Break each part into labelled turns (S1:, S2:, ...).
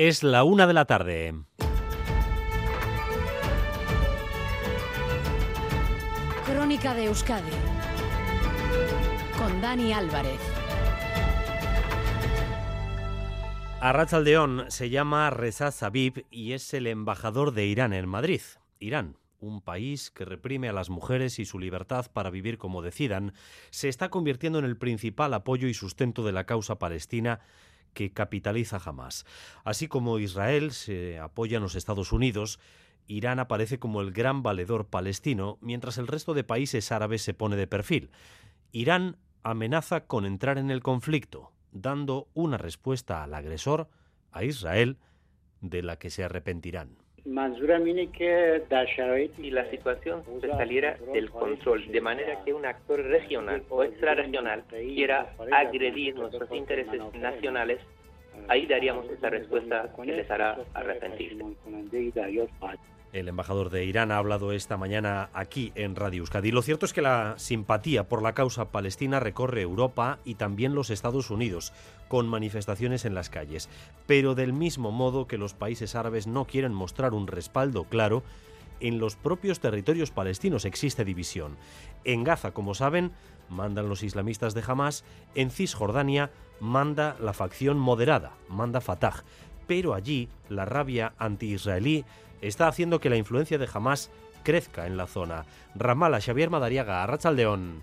S1: Es la una de la tarde.
S2: Crónica de Euskadi con Dani Álvarez.
S1: Arrachaldeón se llama Reza Zabib y es el embajador de Irán en Madrid. Irán, un país que reprime a las mujeres y su libertad para vivir como decidan, se está convirtiendo en el principal apoyo y sustento de la causa palestina que capitaliza jamás. Así como Israel se apoya en los Estados Unidos, Irán aparece como el gran valedor palestino, mientras el resto de países árabes se pone de perfil. Irán amenaza con entrar en el conflicto, dando una respuesta al agresor, a Israel, de la que se arrepentirán.
S3: Y la situación se saliera del control, de manera que un actor regional o extrarregional quiera agredir nuestros intereses nacionales, ahí daríamos esa respuesta que les hará arrepentirse.
S1: El embajador de Irán ha hablado esta mañana aquí en Radio Euskadi. Lo cierto es que la simpatía por la causa palestina recorre Europa y también los Estados Unidos, con manifestaciones en las calles. Pero del mismo modo que los países árabes no quieren mostrar un respaldo claro, en los propios territorios palestinos existe división. En Gaza, como saben, mandan los islamistas de Hamas, en Cisjordania manda la facción moderada, manda Fatah. Pero allí la rabia anti-israelí está haciendo que la influencia de Hamas crezca en la zona. Ramala, Xavier Madariaga, Arrachaldeón.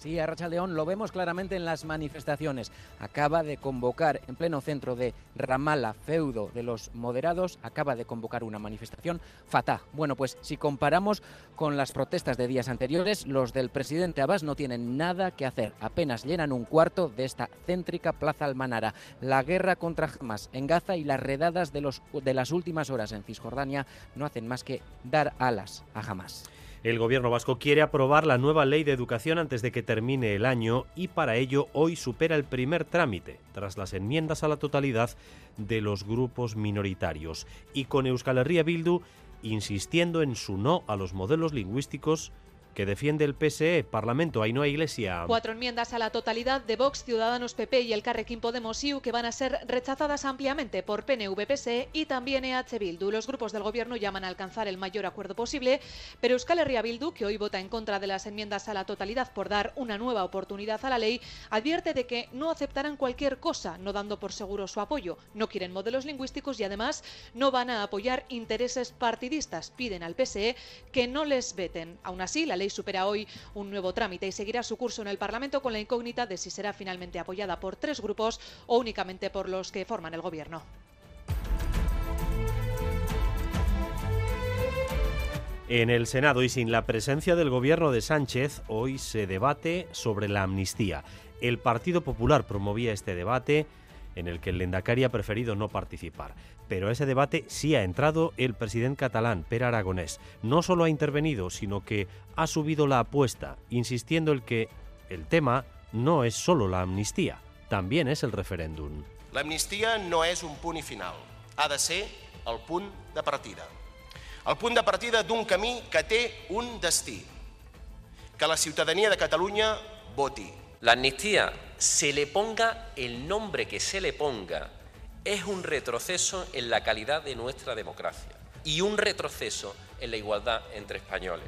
S4: Sí, a León lo vemos claramente en las manifestaciones. Acaba de convocar en pleno centro de Ramala, feudo de los moderados, acaba de convocar una manifestación fatá. Bueno, pues si comparamos con las protestas de días anteriores, los del presidente Abbas no tienen nada que hacer. Apenas llenan un cuarto de esta céntrica Plaza Almanara. La guerra contra Hamas en Gaza y las redadas de, los, de las últimas horas en Cisjordania no hacen más que dar alas a Hamas.
S1: El gobierno vasco quiere aprobar la nueva ley de educación antes de que termine el año y para ello hoy supera el primer trámite, tras las enmiendas a la totalidad de los grupos minoritarios. Y con Euskal Herria Bildu insistiendo en su no a los modelos lingüísticos que defiende el PSE, Parlamento Ainhoa Iglesia.
S5: Cuatro enmiendas a la totalidad de Vox, Ciudadanos PP y el Carrequín Podemos IU que van a ser rechazadas ampliamente por PNV, PSE y también EH Bildu. Los grupos del gobierno llaman a alcanzar el mayor acuerdo posible, pero Euskal Herria Bildu, que hoy vota en contra de las enmiendas a la totalidad por dar una nueva oportunidad a la ley, advierte de que no aceptarán cualquier cosa, no dando por seguro su apoyo. No quieren modelos lingüísticos y además no van a apoyar intereses partidistas. Piden al PSE que no les veten. Aún así, la ley supera hoy un nuevo trámite y seguirá su curso en el Parlamento con la incógnita de si será finalmente apoyada por tres grupos o únicamente por los que forman el Gobierno.
S1: En el Senado y sin la presencia del gobierno de Sánchez, hoy se debate sobre la amnistía. El Partido Popular promovía este debate en el que el Lendakari ha preferido no participar. Pero a ese debate sí ha entrado el presidente catalán, Per Aragonés. No solo ha intervenido, sino que ha subido la apuesta, insistiendo en que el tema no es solo la amnistía, también es el referéndum.
S6: La amnistía no es un punt i final, ha de ser el punt de partida. El punt de partida d'un camí que té un destí, que la ciutadania de Catalunya voti,
S7: La amnistía, se le ponga el nombre que se le ponga, es un retroceso en la calidad de nuestra democracia y un retroceso en la igualdad entre españoles.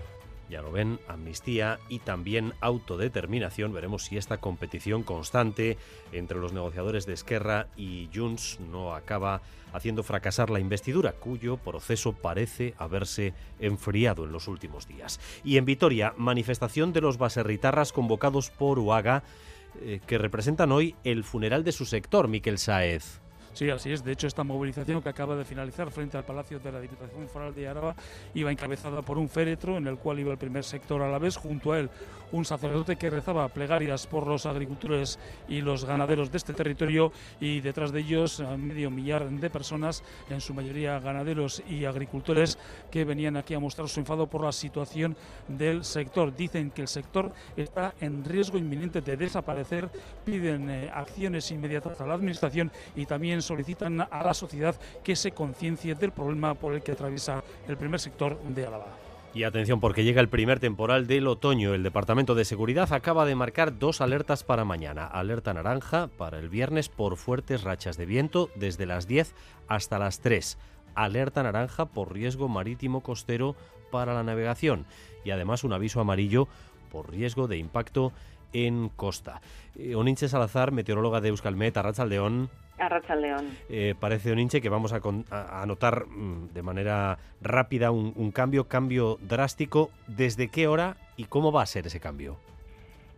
S1: Ya lo ven, amnistía y también autodeterminación. Veremos si esta competición constante entre los negociadores de Esquerra y Junts no acaba haciendo fracasar la investidura, cuyo proceso parece haberse enfriado en los últimos días. Y en Vitoria, manifestación de los baserritarras convocados por Uaga, eh, que representan hoy el funeral de su sector, Miquel Saez.
S8: Sí, así es. De hecho, esta movilización que acaba de finalizar frente al Palacio de la Diputación Foral de Araba iba encabezada por un féretro en el cual iba el primer sector a la vez, junto a él un sacerdote que rezaba plegarias por los agricultores y los ganaderos de este territorio y detrás de ellos medio millar de personas, en su mayoría ganaderos y agricultores, que venían aquí a mostrar su enfado por la situación del sector. Dicen que el sector está en riesgo inminente de desaparecer, piden eh, acciones inmediatas a la Administración y también solicitan a la sociedad que se conciencie del problema por el que atraviesa el primer sector de Álava.
S1: Y atención porque llega el primer temporal del otoño. El Departamento de Seguridad acaba de marcar dos alertas para mañana. Alerta naranja para el viernes por fuertes rachas de viento desde las 10 hasta las 3. Alerta naranja por riesgo marítimo costero para la navegación. Y además un aviso amarillo por riesgo de impacto en costa. Eh, Oninche Salazar, meteoróloga de Euskalmet, Arrachaldeón.
S9: A León.
S1: Eh, parece, Oninche, que vamos a, con- a- a notar mm, de manera rápida un, un cambio, cambio drástico. ¿Desde qué hora y cómo va a ser ese cambio?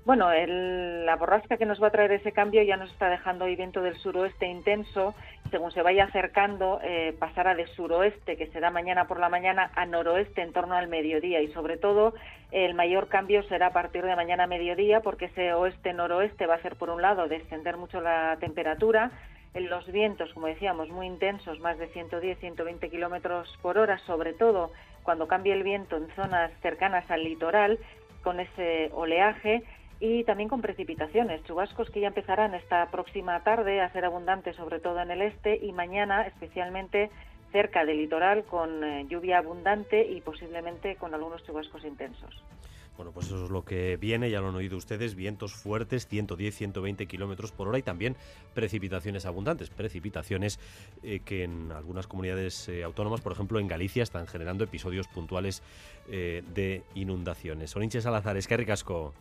S9: Bueno, el- la borrasca que nos va a traer ese cambio ya nos está dejando hoy viento del suroeste intenso. Según se vaya acercando, eh, pasará de suroeste, que será mañana por la mañana, a noroeste en torno al mediodía. Y sobre todo, el mayor cambio será a partir de mañana a mediodía, porque ese oeste-noroeste va a hacer, por un lado, descender mucho la temperatura. En los vientos, como decíamos, muy intensos, más de 110-120 kilómetros por hora, sobre todo cuando cambie el viento en zonas cercanas al litoral, con ese oleaje y también con precipitaciones, chubascos que ya empezarán esta próxima tarde a ser abundantes, sobre todo en el este, y mañana especialmente cerca del litoral con eh, lluvia abundante y posiblemente con algunos chubascos intensos.
S1: Bueno, pues eso es lo que viene, ya lo han oído ustedes, vientos fuertes, 110, 120 kilómetros por hora y también precipitaciones abundantes, precipitaciones eh, que en algunas comunidades eh, autónomas, por ejemplo en Galicia, están generando episodios puntuales eh, de inundaciones. Oninche Salazar, es que ricasco.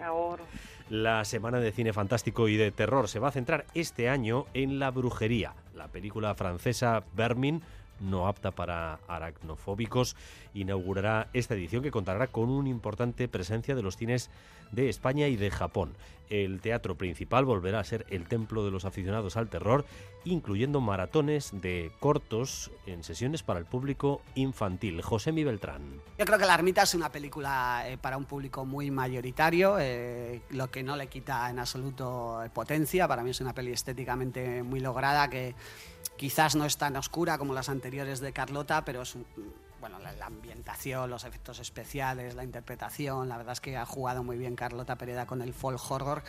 S9: Ahora.
S1: La semana de cine fantástico y de terror se va a centrar este año en La Brujería, la película francesa Vermin, no apta para aracnofóbicos, inaugurará esta edición que contará con una importante presencia de los cines de España y de Japón. El teatro principal volverá a ser el templo de los aficionados al terror, incluyendo maratones de cortos en sesiones para el público infantil. José Mi Beltrán.
S10: Yo creo que La Ermita es una película eh, para un público muy mayoritario, eh, lo que no le quita en absoluto eh, potencia. Para mí es una peli estéticamente muy lograda que quizás no es tan oscura como las anteriores de Carlota, pero es bueno, la, la ambientación, los efectos especiales, la interpretación, la verdad es que ha jugado muy bien Carlota Pereda con el folk horror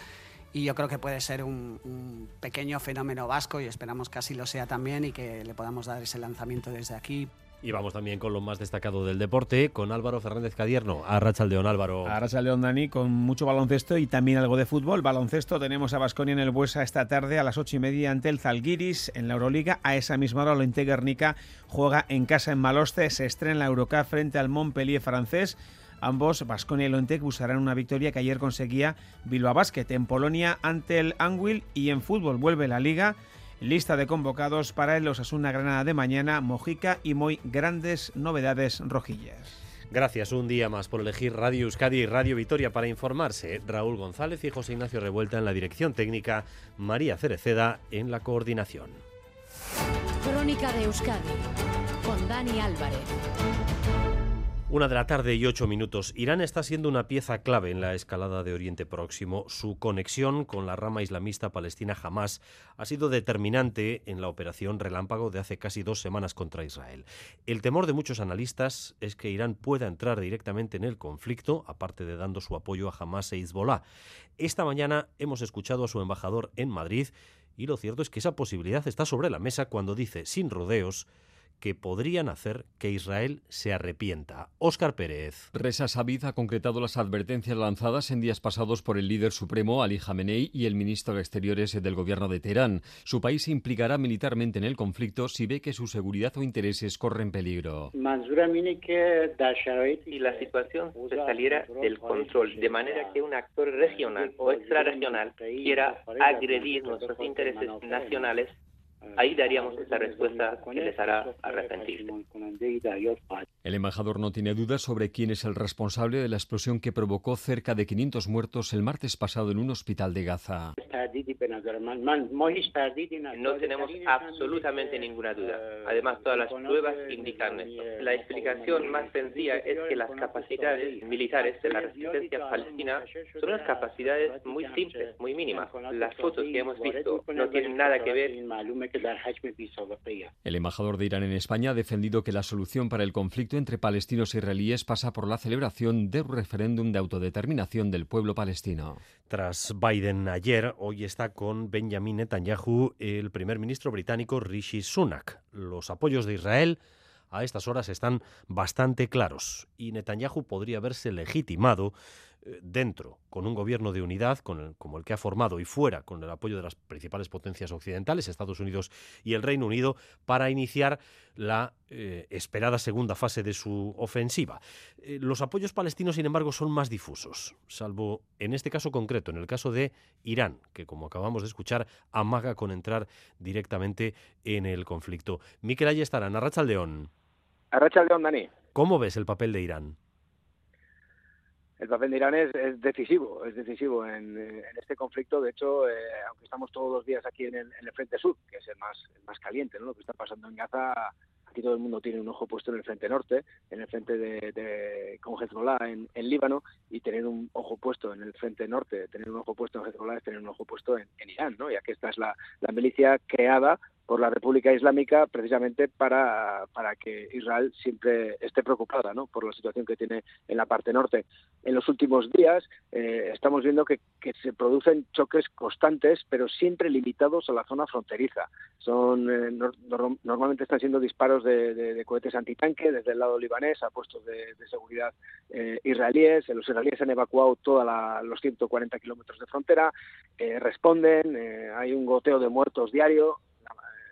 S10: y yo creo que puede ser un, un pequeño fenómeno vasco y esperamos que así lo sea también y que le podamos dar ese lanzamiento desde aquí.
S1: Y vamos también con lo más destacado del deporte, con Álvaro Fernández Cadierno. A Rachaldeón, Álvaro.
S11: Ahora sale León Dani con mucho baloncesto y también algo de fútbol. Baloncesto tenemos a Basconia en el Buesa esta tarde a las ocho y media ante el Zalgiris en la Euroliga. A esa misma hora Olente Guernica juega en casa en Maloste. Se estrena en la Eurocup frente al Montpellier francés. Ambos, Basconia y Lontec, buscarán una victoria que ayer conseguía Bilbao Basket en Polonia ante el Anguil y en fútbol vuelve la Liga. Lista de convocados para el Osasuna Granada de mañana, Mojica y muy grandes novedades rojillas.
S1: Gracias un día más por elegir Radio Euskadi y Radio Vitoria para informarse. Raúl González y José Ignacio Revuelta en la dirección técnica, María Cereceda en la coordinación.
S12: Crónica de Euskadi con Dani Álvarez.
S1: Una de la tarde y ocho minutos. Irán está siendo una pieza clave en la escalada de Oriente Próximo. Su conexión con la rama islamista palestina Hamas ha sido determinante en la operación relámpago de hace casi dos semanas contra Israel. El temor de muchos analistas es que Irán pueda entrar directamente en el conflicto, aparte de dando su apoyo a Hamas e Hezbollah. Esta mañana hemos escuchado a su embajador en Madrid y lo cierto es que esa posibilidad está sobre la mesa cuando dice, sin rodeos, que podrían hacer que Israel se arrepienta. Óscar Pérez.
S13: Reza Sabid ha concretado las advertencias lanzadas en días pasados por el líder supremo Ali Khamenei y el ministro de Exteriores del gobierno de Teherán. Su país se implicará militarmente en el conflicto si ve que su seguridad o intereses corren peligro.
S3: Si la situación se saliera del control, de manera que un actor regional o extrarregional quiera agredir nuestros intereses nacionales, ahí daríamos esa respuesta que les hará arrepentirse.
S13: El embajador no tiene dudas sobre quién es el responsable de la explosión que provocó cerca de 500 muertos el martes pasado en un hospital de Gaza.
S3: No tenemos absolutamente ninguna duda. Además, todas las pruebas indican esto. La explicación más sencilla es que las capacidades militares de la resistencia palestina son unas capacidades muy simples, muy mínimas. Las fotos que hemos visto no tienen nada que ver
S13: El embajador de Irán en España ha defendido que la solución para el conflicto entre palestinos e israelíes pasa por la celebración de un referéndum de autodeterminación del pueblo palestino.
S1: Tras Biden ayer, hoy está con Benjamin Netanyahu el primer ministro británico Rishi Sunak. Los apoyos de Israel a estas horas están bastante claros y Netanyahu podría verse legitimado dentro, con un gobierno de unidad como el que ha formado y fuera, con el apoyo de las principales potencias occidentales, Estados Unidos y el Reino Unido, para iniciar la eh, esperada segunda fase de su ofensiva. Eh, los apoyos palestinos, sin embargo, son más difusos, salvo en este caso concreto, en el caso de Irán, que como acabamos de escuchar, amaga con entrar directamente en el conflicto. Miquel Ayestarán, Arracha León.
S14: Arracha León, Dani.
S1: ¿Cómo ves el papel de Irán?
S14: El papel de Irán es, decisivo, es decisivo en, este conflicto. De hecho, eh, aunque estamos todos los días aquí en el, frente sur, que es el más, más caliente, ¿no? lo que está pasando en Gaza, aquí todo el mundo tiene un ojo puesto en el frente norte, en el frente de, de con Hezbollah en, Líbano, y tener un ojo puesto en el frente norte, tener un ojo puesto en Hezbollah es tener un ojo puesto en, Irán, ¿no? ya que esta es la milicia creada por la República Islámica precisamente para, para que Israel siempre esté preocupada ¿no? por la situación que tiene en la parte norte. En los últimos días eh, estamos viendo que, que, se producen choques constantes, pero siempre limitados a la zona fronteriza. Son eh, Normalmente están siendo disparos de, cohetes antitanque desde el lado libanés a puestos de, seguridad eh, israelíes. Los israelíes han evacuado todos los 140 kilómetros de frontera, responden, hay un goteo de muertos diario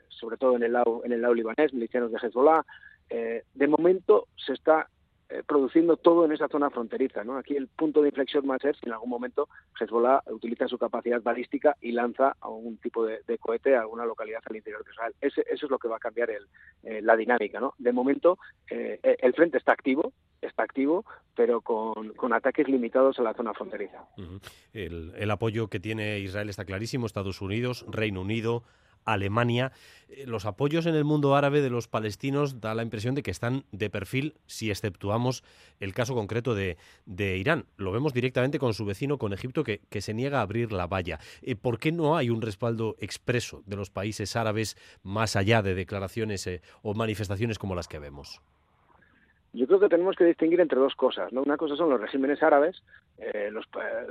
S14: sobre todo en el lado, en el lado libanés, milicianos de Hezbollah. Eh, de momento se está eh, produciendo todo en esa zona fronteriza. ¿no? Aquí el punto de inflexión más es si en algún momento Hezbollah utiliza su capacidad balística y lanza algún tipo de, cohete a alguna localidad al interior de Israel. eso es lo que va a cambiar el, eh, la dinámica. ¿no? De momento el frente está activo, está activo, pero con, con, ataques limitados a la zona fronteriza.
S1: el, el apoyo que tiene Israel está clarísimo, Estados Unidos, Reino Unido, Alemania. Eh, los apoyos en el mundo árabe de los palestinos da la impresión de que están de perfil si exceptuamos el caso concreto de, Irán. Lo vemos directamente con su vecino, con Egipto, que, se niega a abrir la valla. Eh, ¿Por qué no hay un respaldo expreso de los países árabes más allá de declaraciones eh, o manifestaciones como las que vemos?
S14: Yo creo que tenemos que distinguir entre dos cosas. ¿no? Una cosa son los regímenes árabes, eh, los,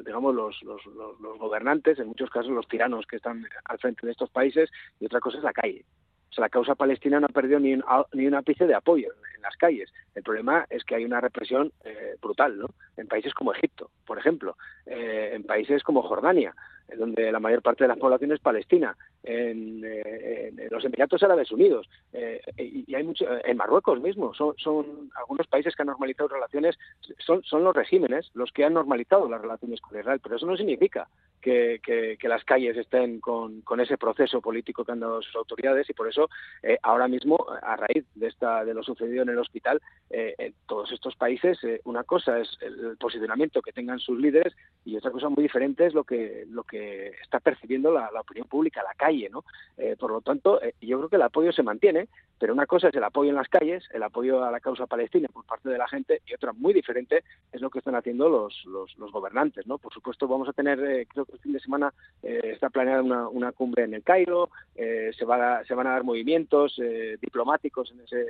S14: digamos los, los, los, gobernantes, en muchos casos los tiranos que están al frente de estos países, y otra cosa es la calle. O sea, la causa palestina no ha perdido ni un, ni un ápice de apoyo en, las calles. El problema es que hay una represión eh, brutal, ¿no? En países como Egipto, por ejemplo, eh, en países como Jordania, donde la mayor parte de la población es palestina, en, eh, los Emiratos Árabes Unidos eh, y, hay mucho en Marruecos mismo. Son, son algunos países que han normalizado relaciones son, son los regímenes los que han normalizado las relaciones con Israel pero eso no significa que, que, las calles estén con, con, ese proceso político que han dado sus autoridades y por eso eh, ahora mismo a raíz de esta de lo sucedido en el hospital en todos estos países una cosa es el posicionamiento que tengan sus líderes y otra cosa muy diferente es lo que lo que está percibiendo la, opinión pública la calle ¿no? Eh, por lo tanto, eh, yo creo que el apoyo se mantiene, pero una cosa es el apoyo en las calles, el apoyo a la causa palestina por parte de la gente, y otra muy diferente es lo que están haciendo los, los, gobernantes, ¿no? Por supuesto, vamos a tener, eh, creo que el fin de semana está planeada una, una, cumbre en el Cairo, se, va se van a dar movimientos diplomáticos en ese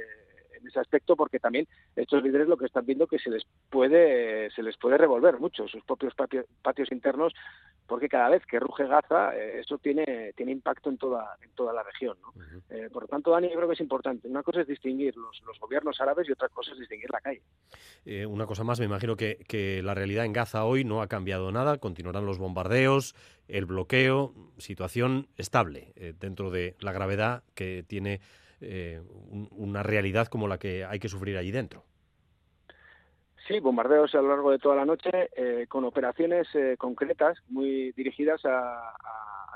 S14: en ese aspecto porque también estos líderes lo que están viendo que se les puede se les puede revolver mucho sus propios patios internos porque cada vez que ruge Gaza, eh, eso tiene, tiene impacto en toda, en toda la región. ¿no? Eh, por lo tanto, Dani, yo creo que es importante. Una cosa es distinguir los, los gobiernos árabes y otra cosa es distinguir la calle.
S1: Eh, una cosa más, me imagino que, que, la realidad en Gaza hoy no ha cambiado nada, continuarán los bombardeos, el bloqueo, situación estable dentro de la gravedad que tiene una realidad como la que hay que sufrir allí dentro.
S14: Sí, bombardeos a lo largo de toda la noche eh, con operaciones eh, concretas muy dirigidas a,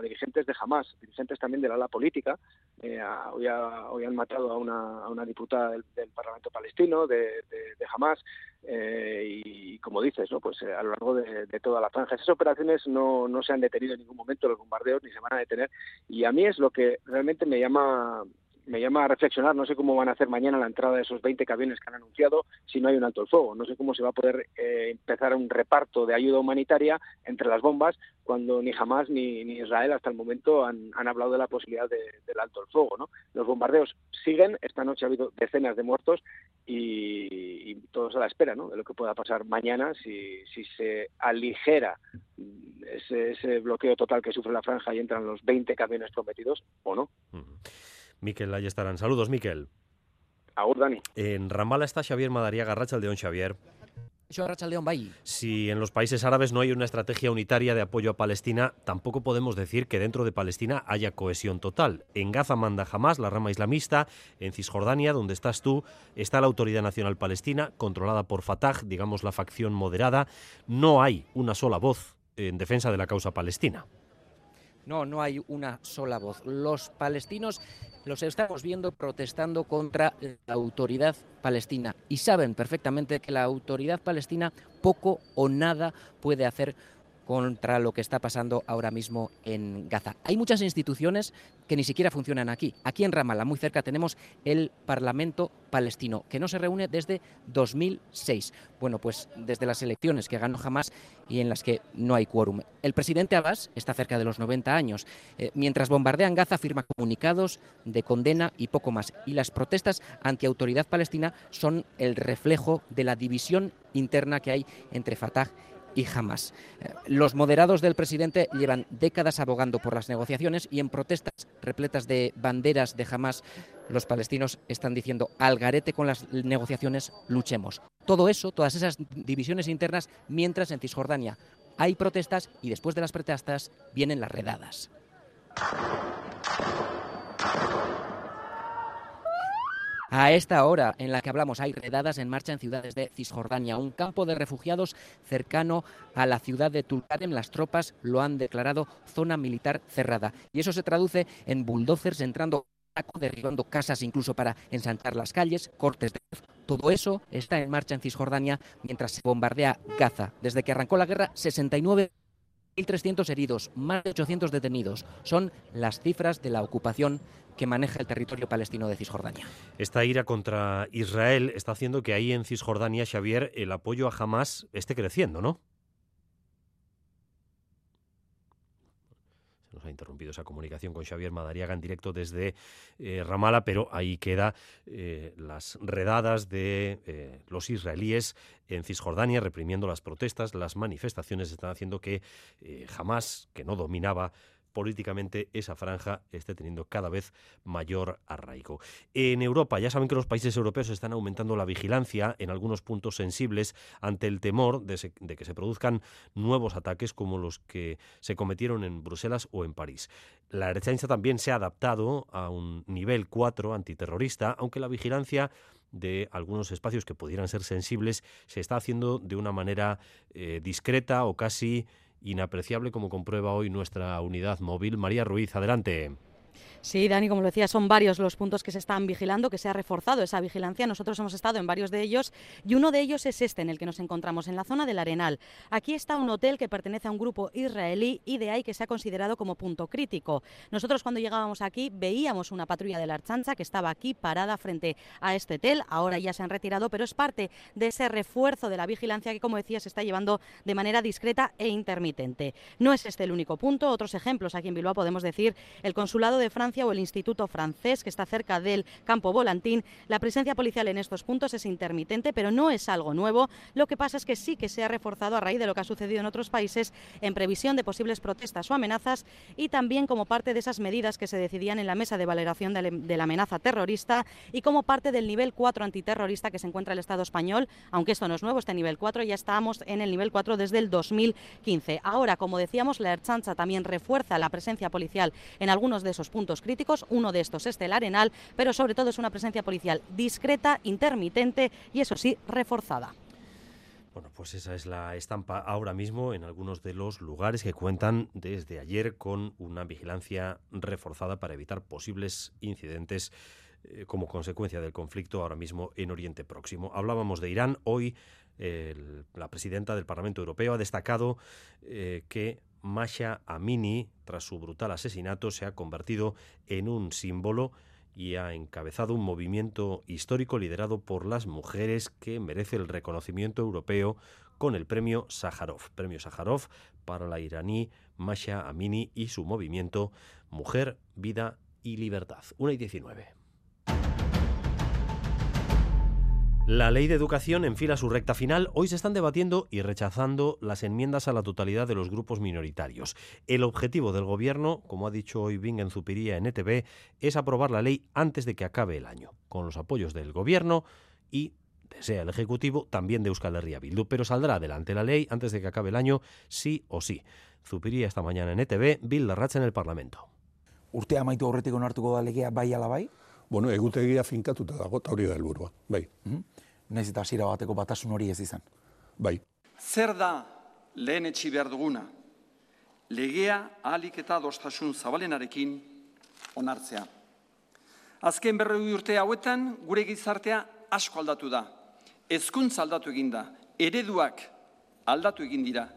S14: dirigentes de Hamas, dirigentes también del ala política. Eh, hoy, han matado a una, diputada del, Parlamento palestino de, de, Hamas y, como dices, ¿no? pues a lo largo de, toda la franja. Esas operaciones no, no se han detenido en ningún momento, los bombardeos, ni se van a detener. Y a mí es lo que realmente me llama me llama a reflexionar, no sé cómo van a hacer mañana la entrada de esos 20 camiones que han anunciado si no hay un alto el fuego, no sé cómo se va a poder eh, empezar un reparto de ayuda humanitaria entre las bombas cuando ni Hamas ni, ni Israel hasta el momento han, hablado de la posibilidad del alto el fuego. ¿no? Los bombardeos siguen, esta noche ha habido decenas de muertos y, todos a la espera ¿no? de lo que pueda pasar mañana si, si se aligera ese, ese bloqueo total que sufre la franja y entran los 20 camiones prometidos o no.
S1: Miquel, ahí estarán. Saludos, Miquel.
S14: Agur, Dani.
S1: En Ramallah está Xavier Madariaga, León Xavier. Si en los países árabes no hay una estrategia unitaria de apoyo a Palestina, tampoco podemos decir que dentro de Palestina haya cohesión total. En Gaza manda jamás la rama islamista, en Cisjordania, donde estás tú, está la Autoridad Nacional Palestina, controlada por Fatah, digamos la facción moderada. No hay una sola voz en defensa de la causa palestina.
S4: No, no hay una sola voz. Los palestinos los estamos viendo protestando contra la autoridad palestina y saben perfectamente que la autoridad palestina poco o nada puede hacer contra lo que está pasando ahora mismo en Gaza. Hay muchas instituciones que ni siquiera funcionan aquí. Aquí en Ramallah, muy cerca, tenemos el Parlamento palestino, que no se reúne desde 2006. Bueno, pues desde las elecciones que ganó Hamas y en las que no hay quórum. El presidente Abbas está cerca de los 90 años. Eh, mientras bombardean Gaza, firma comunicados de condena y poco más. Y las protestas anti-autoridad palestina son el reflejo de la división interna que hay entre Fatah y jamás. Eh, los moderados del presidente llevan décadas abogando por las negociaciones y en protestas repletas de banderas de jamás, los palestinos están diciendo al garete con las negociaciones, luchemos. Todo eso, todas esas divisiones internas, mientras en Cisjordania hay protestas y después de las protestas vienen las redadas. A esta hora en la que hablamos hay redadas en marcha en ciudades de Cisjordania, un campo de refugiados cercano a la ciudad de Tulkarem. Las tropas lo han declarado zona militar cerrada y eso se traduce en bulldozers entrando derribando casas incluso para ensanchar las calles, cortes de todo eso está en marcha en Cisjordania mientras se bombardea Gaza. Desde que arrancó la guerra, 69 1.300 heridos, más de 800 detenidos. Son las cifras de la ocupación que maneja el territorio palestino de Cisjordania.
S1: Esta ira contra Israel está haciendo que ahí en Cisjordania, Xavier, el apoyo a Hamas esté creciendo, ¿no? Nos ha interrumpido esa comunicación con Xavier Madariaga en directo desde eh, Ramala, pero ahí queda eh, las redadas de eh, los israelíes en Cisjordania reprimiendo las protestas, las manifestaciones están haciendo que jamás, que no dominaba políticamente esa franja esté teniendo cada vez mayor arraigo. En Europa, ya saben que los países europeos están aumentando la vigilancia en algunos puntos sensibles ante el temor de, que se produzcan nuevos ataques como los que se cometieron en Bruselas o en París. La derecha también se ha adaptado a un nivel 4 antiterrorista, aunque la vigilancia de algunos espacios que pudieran ser sensibles se está haciendo de una manera eh, discreta o casi inapreciable, como comprueba hoy nuestra unidad móvil. María Ruiz, adelante.
S15: Sí, Dani, como lo decía, son varios los puntos que se están vigilando, que se ha reforzado esa vigilancia. Nosotros hemos estado en varios de ellos y uno de ellos es este en el que nos encontramos, en la zona del Arenal. Aquí está un hotel que pertenece a un grupo israelí y de ahí que se ha considerado como punto crítico. Nosotros cuando llegábamos aquí veíamos una patrulla de la Archancha que estaba aquí parada frente a este hotel. Ahora ya se han retirado, pero es parte de ese refuerzo de la vigilancia que, como decía, se está llevando de manera discreta e intermitente. No es este el único punto. Otros ejemplos aquí en Bilbao podemos decir el consulado de Francia o el Instituto Francés, que está cerca del campo Volantín. La presencia policial en estos puntos es intermitente, pero no es algo nuevo. Lo que pasa es que sí que se ha reforzado a raíz de lo que ha sucedido en otros países en previsión de posibles protestas o amenazas y también como parte de esas medidas que se decidían en la mesa de valoración de la amenaza terrorista y como parte del nivel 4 antiterrorista que se encuentra el Estado español, aunque esto no es nuevo, este nivel 4 ya estamos en el nivel 4 desde el 2015. Ahora, como decíamos, la Erchancha también refuerza la presencia policial en algunos de esos puntos críticos. Uno de estos es el Arenal, pero sobre todo es una presencia policial discreta, intermitente y eso sí, reforzada.
S1: Bueno, pues esa es la estampa ahora mismo en algunos de los lugares que cuentan desde ayer con una vigilancia reforzada para evitar posibles incidentes eh, como consecuencia del conflicto ahora mismo en Oriente Próximo. Hablábamos de Irán. Hoy la presidenta del Parlamento Europeo ha destacado eh, que Masha Amini, tras su brutal asesinato, se ha convertido en un símbolo y ha encabezado un movimiento histórico liderado por las mujeres que merece el reconocimiento europeo con el premio Sájarov. Premio Sájarov para la iraní Masha Amini y su movimiento Mujer, Vida y Libertad. 1 y 19. La ley de educación enfila su recta final. Hoy se están debatiendo y rechazando las enmiendas a la totalidad de los grupos minoritarios. El objetivo del Gobierno, como ha dicho hoy Bingen Zupiría en ETV, es aprobar la ley antes de que acabe el año, con los apoyos del Gobierno y desea el Ejecutivo, también de Euskal Herria Bildu, pero saldrá adelante la ley antes de que acabe el año, sí o sí. Zupiría esta mañana en ETV, Bill Larracha en el Parlamento.
S16: Onartuko da legea bai ala bai?
S17: Bueno, egutegia finkatuta dago eta hori da helburua, bai.
S16: Mm -hmm. Naiz eta hasiera bateko batasun hori ez izan.
S17: Bai.
S18: Zer da lehen etxi behar duguna? Legea ahalik eta dostasun zabalenarekin onartzea. Azken berroi urte hauetan gure gizartea asko aldatu da. Hezkuntza aldatu egin da. Ereduak aldatu egin dira.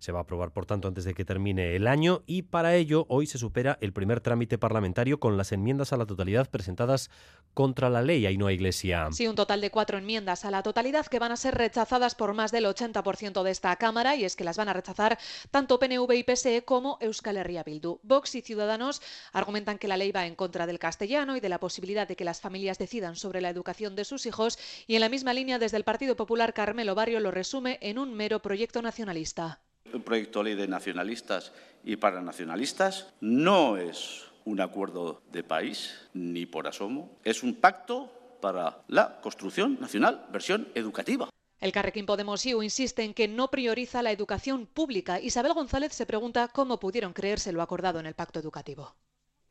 S1: Se va a aprobar, por tanto, antes de que termine el año y para ello hoy se supera el primer trámite parlamentario con las enmiendas a la totalidad presentadas contra la ley. Ahí no hay iglesia.
S5: Sí, un total de cuatro enmiendas a la totalidad que van a ser rechazadas por más del 80% de esta Cámara y es que las van a rechazar tanto PNV y PSE como Euskal Herria Bildu. Vox y Ciudadanos argumentan que la ley va en contra del castellano y de la posibilidad de que las familias decidan sobre la educación de sus hijos y en la misma línea desde el Partido Popular Carmelo Barrio lo resume en un mero proyecto nacionalista
S19: un proyecto de ley de nacionalistas y para nacionalistas no es un acuerdo de país, ni por asomo, es un pacto para la construcción nacional, versión educativa.
S5: El Carrequín Podemos IU insiste en que no prioriza la educación pública. Isabel González se pregunta cómo pudieron creerse lo acordado en el pacto educativo.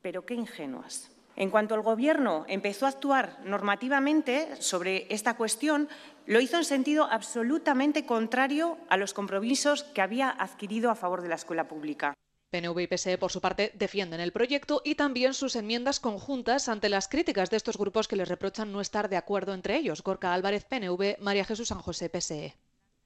S20: Pero qué ingenuas. En cuanto el Gobierno empezó a actuar normativamente sobre esta cuestión, lo hizo en sentido absolutamente contrario a los compromisos que había adquirido a favor de la escuela pública.
S5: PNV y PSE, por su parte, defienden el proyecto y también sus enmiendas conjuntas ante las críticas de estos grupos que les reprochan no estar de acuerdo entre ellos. Gorka Álvarez, PNV, María Jesús San José, PSE.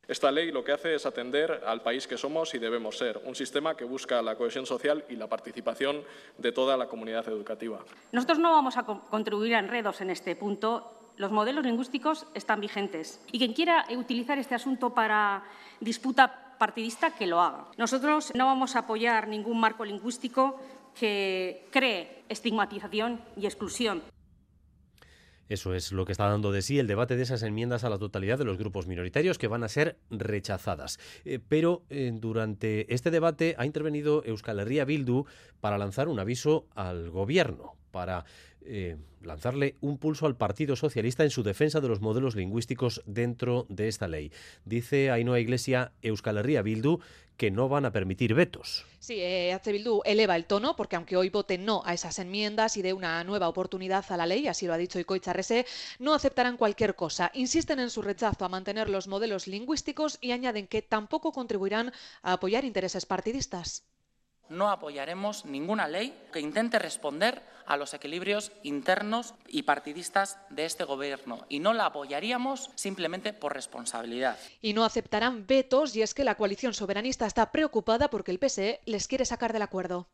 S21: Esta ley lo que hace es atender al país que somos y debemos ser, un sistema que busca la cohesión social y la participación de toda la comunidad educativa.
S22: Nosotros no vamos a contribuir a enredos en este punto. Los modelos lingüísticos están vigentes y quien quiera utilizar este asunto para disputa partidista, que lo haga. Nosotros no vamos a apoyar ningún marco lingüístico que cree estigmatización y exclusión.
S1: Eso es lo que está dando de sí el debate de esas enmiendas a la totalidad de los grupos minoritarios que van a ser rechazadas. Eh, pero eh, durante este debate ha intervenido Euskal Herria Bildu para lanzar un aviso al gobierno, para eh, lanzarle un pulso al Partido Socialista en su defensa de los modelos lingüísticos dentro de esta ley. Dice Ainhoa Iglesia Euskal Herria Bildu que no van a permitir vetos.
S5: Sí, eh, H. Bildu eleva el tono porque aunque hoy voten no a esas enmiendas y de una nueva oportunidad a la ley, así lo ha dicho Ico Charrese, no aceptarán cualquier cosa. Insisten en su rechazo a mantener los modelos lingüísticos y añaden que tampoco contribuirán a apoyar intereses partidistas
S23: no apoyaremos ninguna ley que intente responder a los equilibrios internos y partidistas de este Gobierno y no la apoyaríamos simplemente por responsabilidad.
S5: Y no aceptarán vetos y es que la coalición soberanista está preocupada porque el PSE les quiere sacar del acuerdo.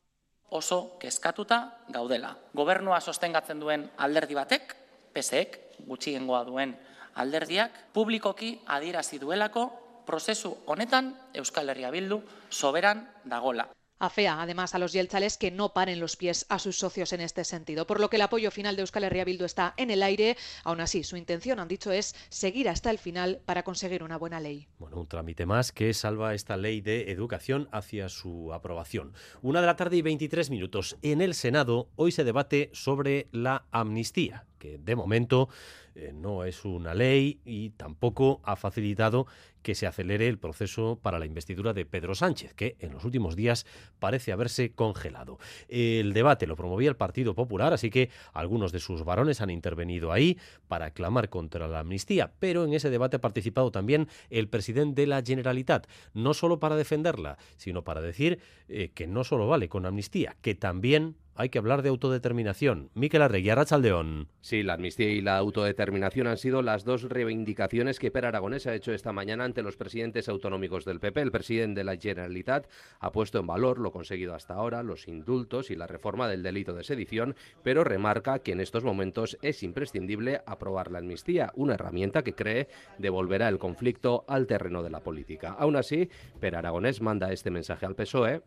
S23: Oso kezkatuta gaudela. Gobernua sostengatzen duen alderdi batek, PSEek, gutxiengoa duen alderdiak, publikoki adierazi duelako prozesu honetan Euskal Herria Bildu soberan dagola.
S5: Afea además a los yeltzales que no paren los pies a sus socios en este sentido, por lo que el apoyo final de Euskal Herria está en el aire. Aún así, su intención, han dicho, es seguir hasta el final para conseguir una buena ley.
S1: Bueno, un trámite más que salva esta ley de educación hacia su aprobación. Una de la tarde y 23 minutos. En el Senado hoy se debate sobre la amnistía, que de momento eh, no es una ley y tampoco ha facilitado que se acelere el proceso para la investidura de Pedro Sánchez, que en los últimos días parece haberse congelado. El debate lo promovía el Partido Popular, así que algunos de sus varones han intervenido ahí para clamar contra la amnistía, pero en ese debate ha participado también el presidente de la Generalitat, no solo para defenderla, sino para decir eh, que no solo vale con amnistía, que también hay que hablar de autodeterminación. Miquel Arregui, Arrachaldeón.
S24: Sí, la amnistía y la autodeterminación han sido las dos reivindicaciones que Per Aragonés ha hecho esta mañana ante los presidentes autonómicos del PP. El presidente de la Generalitat ha puesto en valor lo conseguido hasta ahora, los indultos y la reforma del delito de sedición, pero remarca que en estos momentos es imprescindible aprobar la amnistía, una herramienta que cree devolverá el conflicto al terreno de la política. Aún así, Per Aragonés manda este mensaje al PSOE.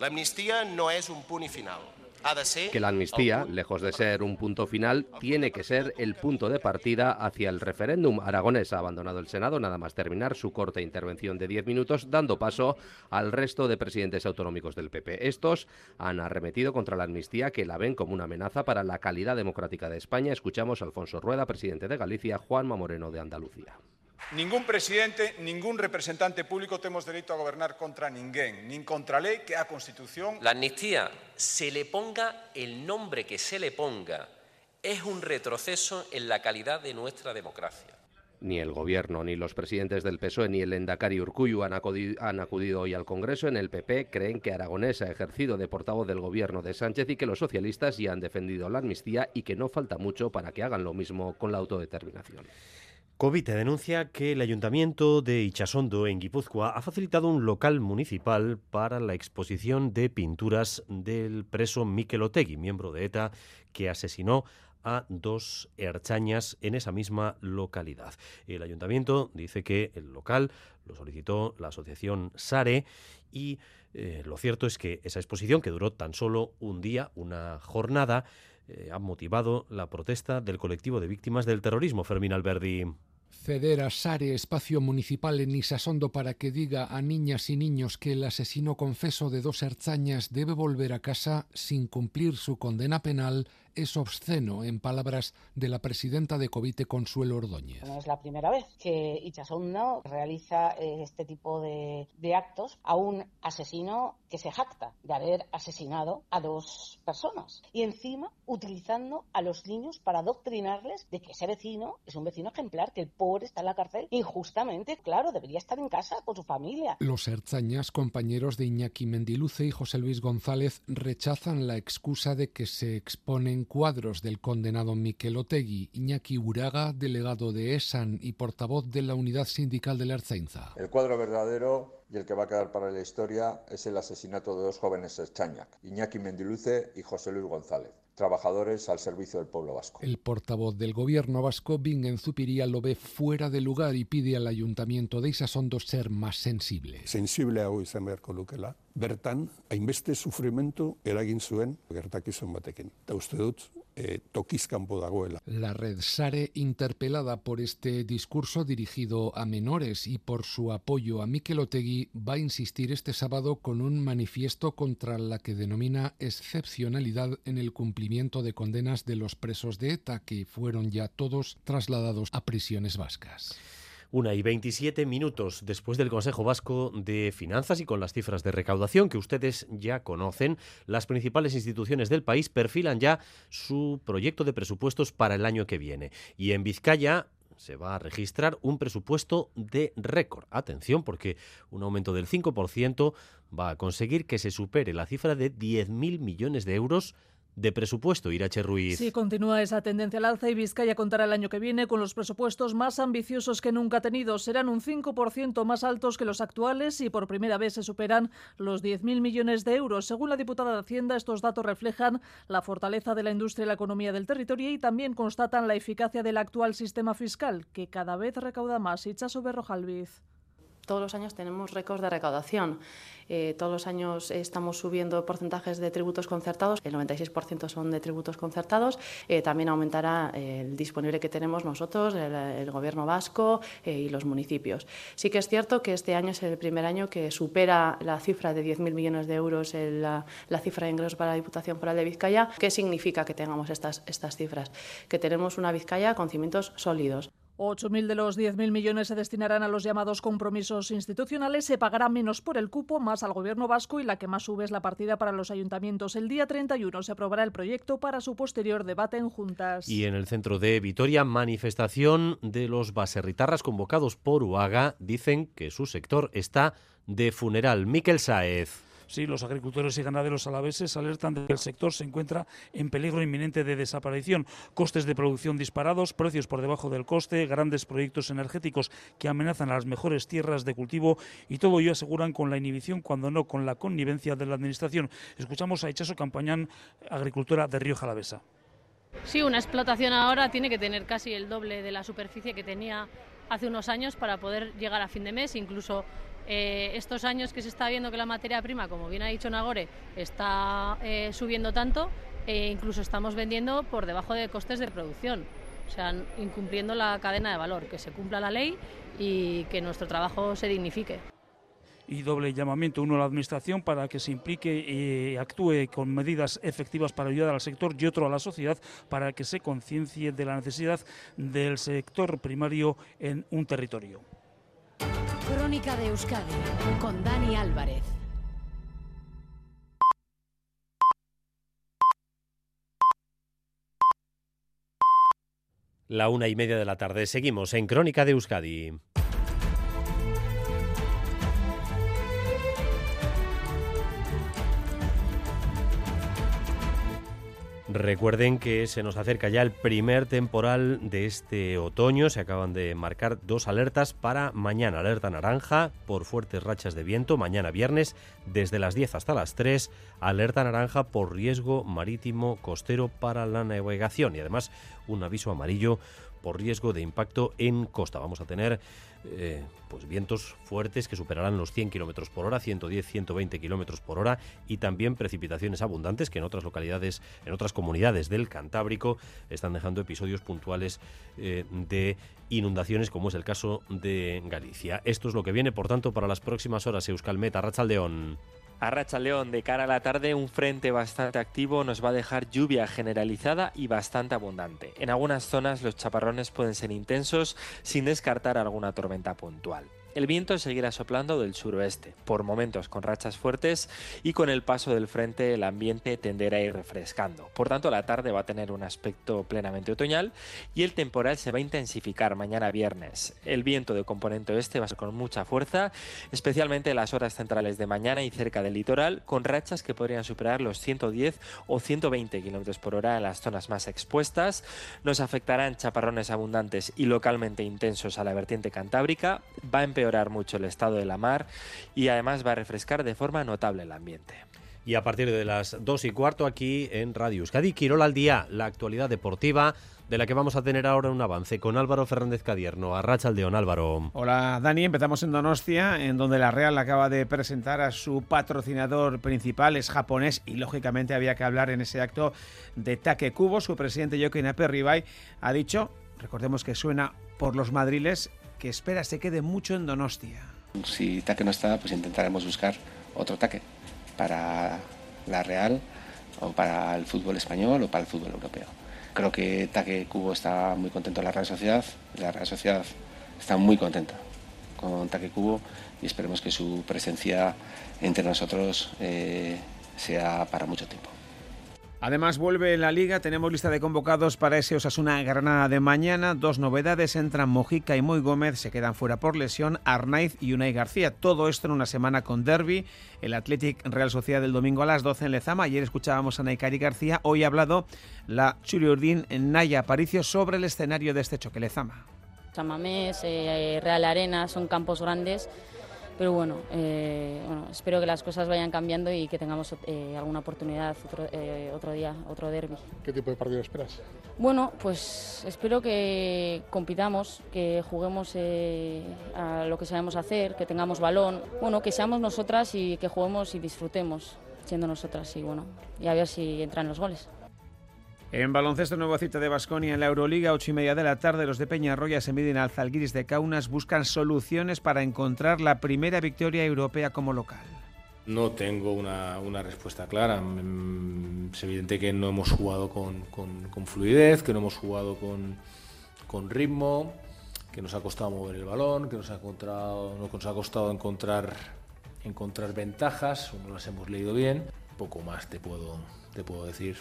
S6: La amnistía no es un punt final
S24: que la amnistía, lejos de ser un punto final, tiene que ser el punto de partida hacia el referéndum. Aragonés ha abandonado el Senado nada más terminar su corta intervención de 10 minutos, dando paso al resto de presidentes autonómicos del PP. Estos han arremetido contra la amnistía que la ven como una amenaza para la calidad democrática de España. Escuchamos a Alfonso Rueda, presidente de Galicia, Juanma Moreno de Andalucía.
S25: Ningún presidente, ningún representante público tenemos derecho a gobernar contra ninguén, ni contra ley que a Constitución.
S7: La amnistía, se le ponga el nombre que se le ponga, es un retroceso en la calidad de nuestra democracia.
S24: Ni el Gobierno, ni los presidentes del PSOE, ni el Endacari Urcuyu han acudido, han acudido hoy al Congreso. En el PP creen que Aragonés ha ejercido de portavoz del Gobierno de Sánchez y que los socialistas ya han defendido la amnistía y que no falta mucho para que hagan lo mismo con la autodeterminación.
S1: Covite denuncia que el ayuntamiento de Ichasondo, en Guipúzcoa, ha facilitado un local municipal para la exposición de pinturas del preso Miquel Otegui, miembro de ETA, que asesinó a dos erchañas en esa misma localidad. El ayuntamiento dice que el local lo solicitó la asociación SARE y eh, lo cierto es que esa exposición, que duró tan solo un día, una jornada, eh, ha motivado la protesta del colectivo de víctimas del terrorismo, Fermín Alberdi.
S26: Ceder a Sare espacio municipal en Isasondo para que diga a niñas y niños que el asesino confeso de dos herzañas debe volver a casa sin cumplir su condena penal es obsceno, en palabras de la presidenta de Covite, Consuelo Ordóñez.
S27: No es la primera vez que Ichasondo realiza eh, este tipo de, de actos a un asesino que se jacta de haber asesinado a dos personas y encima utilizando a los niños para adoctrinarles de que ese vecino es un vecino ejemplar, que el pobre está en la cárcel injustamente, claro, debería estar en casa con su familia.
S26: Los Erzañas, compañeros de Iñaki Mendiluce y José Luis González, rechazan la excusa de que se exponen cuadros del condenado Miquel Otegui, Iñaki Uraga, delegado de ESAN y portavoz de la unidad sindical de la Erzainza.
S28: El cuadro verdadero y el que va a quedar para la historia es el asesinato de dos jóvenes Chañac, Iñaki Mendiluce y José Luis González trabajadores al servicio del pueblo vasco.
S26: El portavoz del gobierno vasco, Bingen Zupiría, lo ve fuera de lugar y pide al ayuntamiento de Isasondo ser más sensible.
S17: Sensible hau izan beharko lukela. Bertan, hainbeste sufrimentu eragin zuen gertakizun batekin. Eta uste dut, eh, toquiscampo dagoela.
S26: La red Sare, interpelada por este discurso dirigido a menores y por su apoyo a Mikel Otegui, va a insistir este sábado con un manifiesto contra la que denomina excepcionalidad en el cumplimiento de condenas de los presos de ETA, que fueron ya todos trasladados a prisiones vascas.
S1: Una y 27 minutos después del Consejo Vasco de Finanzas y con las cifras de recaudación que ustedes ya conocen, las principales instituciones del país perfilan ya su proyecto de presupuestos para el año que viene. Y en Vizcaya se va a registrar un presupuesto de récord. Atención, porque un aumento del 5% va a conseguir que se supere la cifra de 10.000 millones de euros de presupuesto, Irache Ruiz.
S29: Sí, continúa esa tendencia al alza y Vizcaya contará el año que viene con los presupuestos más ambiciosos que nunca ha tenido. Serán un 5% más altos que los actuales y por primera vez se superan los 10.000 millones de euros. Según la diputada de Hacienda, estos datos reflejan la fortaleza de la industria y la economía del territorio y también constatan la eficacia del actual sistema fiscal, que cada vez recauda más. Ichaso Berrojalviz
S30: todos los años tenemos récords de recaudación. Eh, todos los años estamos subiendo porcentajes de tributos concertados, el 96% son de tributos concertados. Eh, también aumentará el disponible que tenemos nosotros, el, Gobierno vasco eh, y los municipios. Sí que es cierto que este año es el primer año que supera la cifra de 10.000 millones de euros la, la, cifra de ingresos para la Diputación Foral de Vizcaya. ¿Qué significa que tengamos estas, estas cifras? Que tenemos una Vizcaya con cimientos sólidos.
S29: 8.000 de los 10.000 millones se destinarán a los llamados compromisos institucionales. Se pagará menos por el cupo, más al Gobierno vasco y la que más sube es la partida para los ayuntamientos. El día 31 se aprobará el proyecto para su posterior debate en juntas.
S1: Y en el centro de Vitoria, manifestación de los baserritarras convocados por UAGA dicen que su sector está de funeral. Miquel Saez.
S8: Sí, los agricultores y ganaderos alaveses alertan de que el sector se encuentra en peligro inminente de desaparición. Costes de producción disparados, precios por debajo del coste, grandes proyectos energéticos que amenazan a las mejores tierras de cultivo y todo ello aseguran con la inhibición, cuando no con la connivencia de la Administración. Escuchamos a Echaso Campañán, agricultora de Río Jalavesa.
S31: Sí, una explotación ahora tiene que tener casi el doble de la superficie que tenía hace unos años para poder llegar a fin de mes, incluso eh, estos años que se está viendo que la materia prima, como bien ha dicho Nagore, está eh, subiendo tanto, e incluso estamos vendiendo por debajo de costes de producción. O sea, incumpliendo la cadena de valor, que se cumpla la ley y que nuestro trabajo se dignifique
S32: y doble llamamiento, uno a la Administración para que se implique y actúe con medidas efectivas para ayudar al sector y otro a la sociedad para que se conciencie de la necesidad del sector primario en un territorio.
S33: Crónica de Euskadi con Dani Álvarez.
S1: La una y media de la tarde. Seguimos en Crónica de Euskadi. Recuerden que se nos acerca ya el primer temporal de este otoño. Se acaban de marcar dos alertas para mañana. Alerta naranja por fuertes rachas de viento. Mañana viernes desde las 10 hasta las 3. Alerta naranja por riesgo marítimo costero para la navegación. Y además un aviso amarillo por riesgo de impacto en costa. Vamos a tener eh, pues vientos fuertes que superarán los 100 kilómetros por hora, 110, 120 kilómetros por hora y también precipitaciones abundantes que en otras localidades, en otras comunidades del Cantábrico están dejando episodios puntuales eh, de inundaciones, como es el caso de Galicia. Esto es lo que viene, por tanto, para las próximas horas. Euskalmet, Arrachaldeón.
S34: A Racha León, de cara a la tarde, un frente bastante activo nos va a dejar lluvia generalizada y bastante abundante. En algunas zonas los chaparrones pueden ser intensos sin descartar alguna tormenta puntual. El viento seguirá soplando del suroeste, por momentos con rachas fuertes y con el paso del frente el ambiente tenderá a ir refrescando. Por tanto, la tarde va a tener un aspecto plenamente otoñal y el temporal se va a intensificar mañana viernes. El viento de componente oeste va a ser con mucha fuerza, especialmente en las horas centrales de mañana y cerca del litoral, con rachas que podrían superar los 110 o 120 km por hora en las zonas más expuestas. Nos afectarán chaparrones abundantes y localmente intensos a la vertiente cantábrica. Va a empeorar mucho el estado de la mar y además va a refrescar de forma notable el ambiente.
S1: Y a partir de las 2 y cuarto aquí en Radio Euskadi, Quirol al día, la actualidad deportiva de la que vamos a tener ahora un avance con Álvaro Fernández Cadierno. A Aldeón, Álvaro.
S11: Hola Dani, empezamos en Donostia, en donde la Real acaba de presentar a su patrocinador principal, es japonés y lógicamente había que hablar en ese acto de Take Kubo. Su presidente Joaquín Aperribay ha dicho, recordemos que suena por los madriles, espera se quede mucho en Donostia.
S35: Si Taque no está, pues intentaremos buscar otro Taque para la Real o para el fútbol español o para el fútbol europeo. Creo que Taque Cubo está muy contento en la Real Sociedad, la Real Sociedad está muy contenta con Taque Cubo y esperemos que su presencia entre nosotros eh, sea para mucho tiempo.
S11: Además vuelve la liga, tenemos lista de convocados para ese Osasuna Granada de mañana, dos novedades, entran Mojica y Moy Gómez, se quedan fuera por lesión, Arnaiz y Unai García, todo esto en una semana con derby, el Athletic Real Sociedad del domingo a las 12 en Lezama, ayer escuchábamos a Naikari García, hoy ha hablado la Churi Naya Aparicio sobre el escenario de este choque. Lezama.
S36: Samamés, eh, Real Arena, son campos grandes pero bueno, eh, bueno, espero que las cosas vayan cambiando y que tengamos eh, alguna oportunidad otro, eh, otro día, otro derby.
S37: ¿Qué tipo de partido esperas?
S36: Bueno, pues espero que compitamos, que juguemos a lo que sabemos hacer, que tengamos balón, bueno, que seamos nosotras y que juguemos y disfrutemos siendo nosotras y bueno, y a ver si entran los goles.
S11: En baloncesto, nueva cita de Basconia en la Euroliga, ocho y media de la tarde. Los de Peñarroya se miden al Zalgiris de Kaunas, buscan soluciones para encontrar la primera victoria europea como local.
S38: No tengo una, respuesta clara. Mm, es evidente que no hemos jugado con, fluidez, que no hemos jugado con, ritmo, que nos ha costado mover el balón, que nos ha, encontrado, nos ha costado encontrar, encontrar ventajas, no las hemos leído bien. Poco más te puedo, te puedo decir.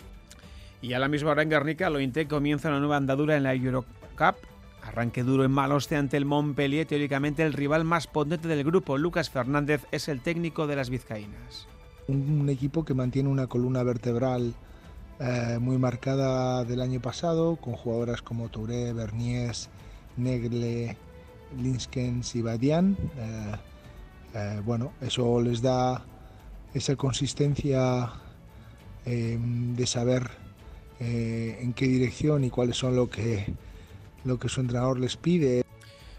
S11: Y a la misma hora en Guernica, lo Inte comienza una nueva andadura en la Eurocup. Arranque duro en Maloste ante el Montpellier, teóricamente el rival más potente del grupo. Lucas Fernández es el técnico de las vizcaínas.
S39: Un equipo que mantiene una columna vertebral eh, muy marcada del año pasado, con jugadoras como Touré, Bernies, Negle, Linskens y Badian. Eh, eh, bueno, eso les da esa consistencia de saber eh, en qué dirección y cuáles son lo que, lo que su entrenador les pide.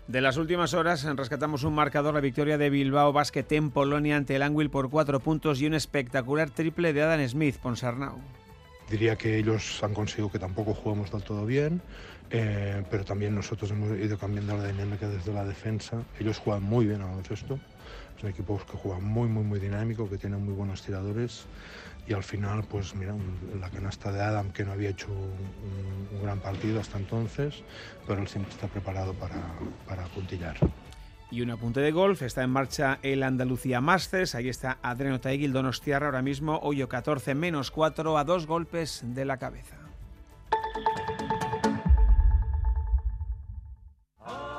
S11: De las últimas horas rescatamos un marcador, la victoria de Bilbao Basket en Polonia ante el Anguil por cuatro puntos y un espectacular triple de Adam Smith, Ponsarnau.
S26: Diría que ellos han conseguido que tampoco juguemos del todo bien, eh, pero también nosotros hemos ido cambiando la dinámica desde la defensa. Ellos juegan muy bien a baloncesto, son equipos que juegan muy, muy, muy dinámico, que tienen muy buenos tiradores y al final, pues mira, la canasta de Adam, que no había hecho un, gran partido hasta entonces, pero él siempre está preparado para, para puntillar.
S11: Y un apunte de golf, está en marcha el Andalucía Masters, ahí está Adriano Taiguil Donostiarra ahora mismo, hoyo 14 menos 4 a dos golpes de la cabeza.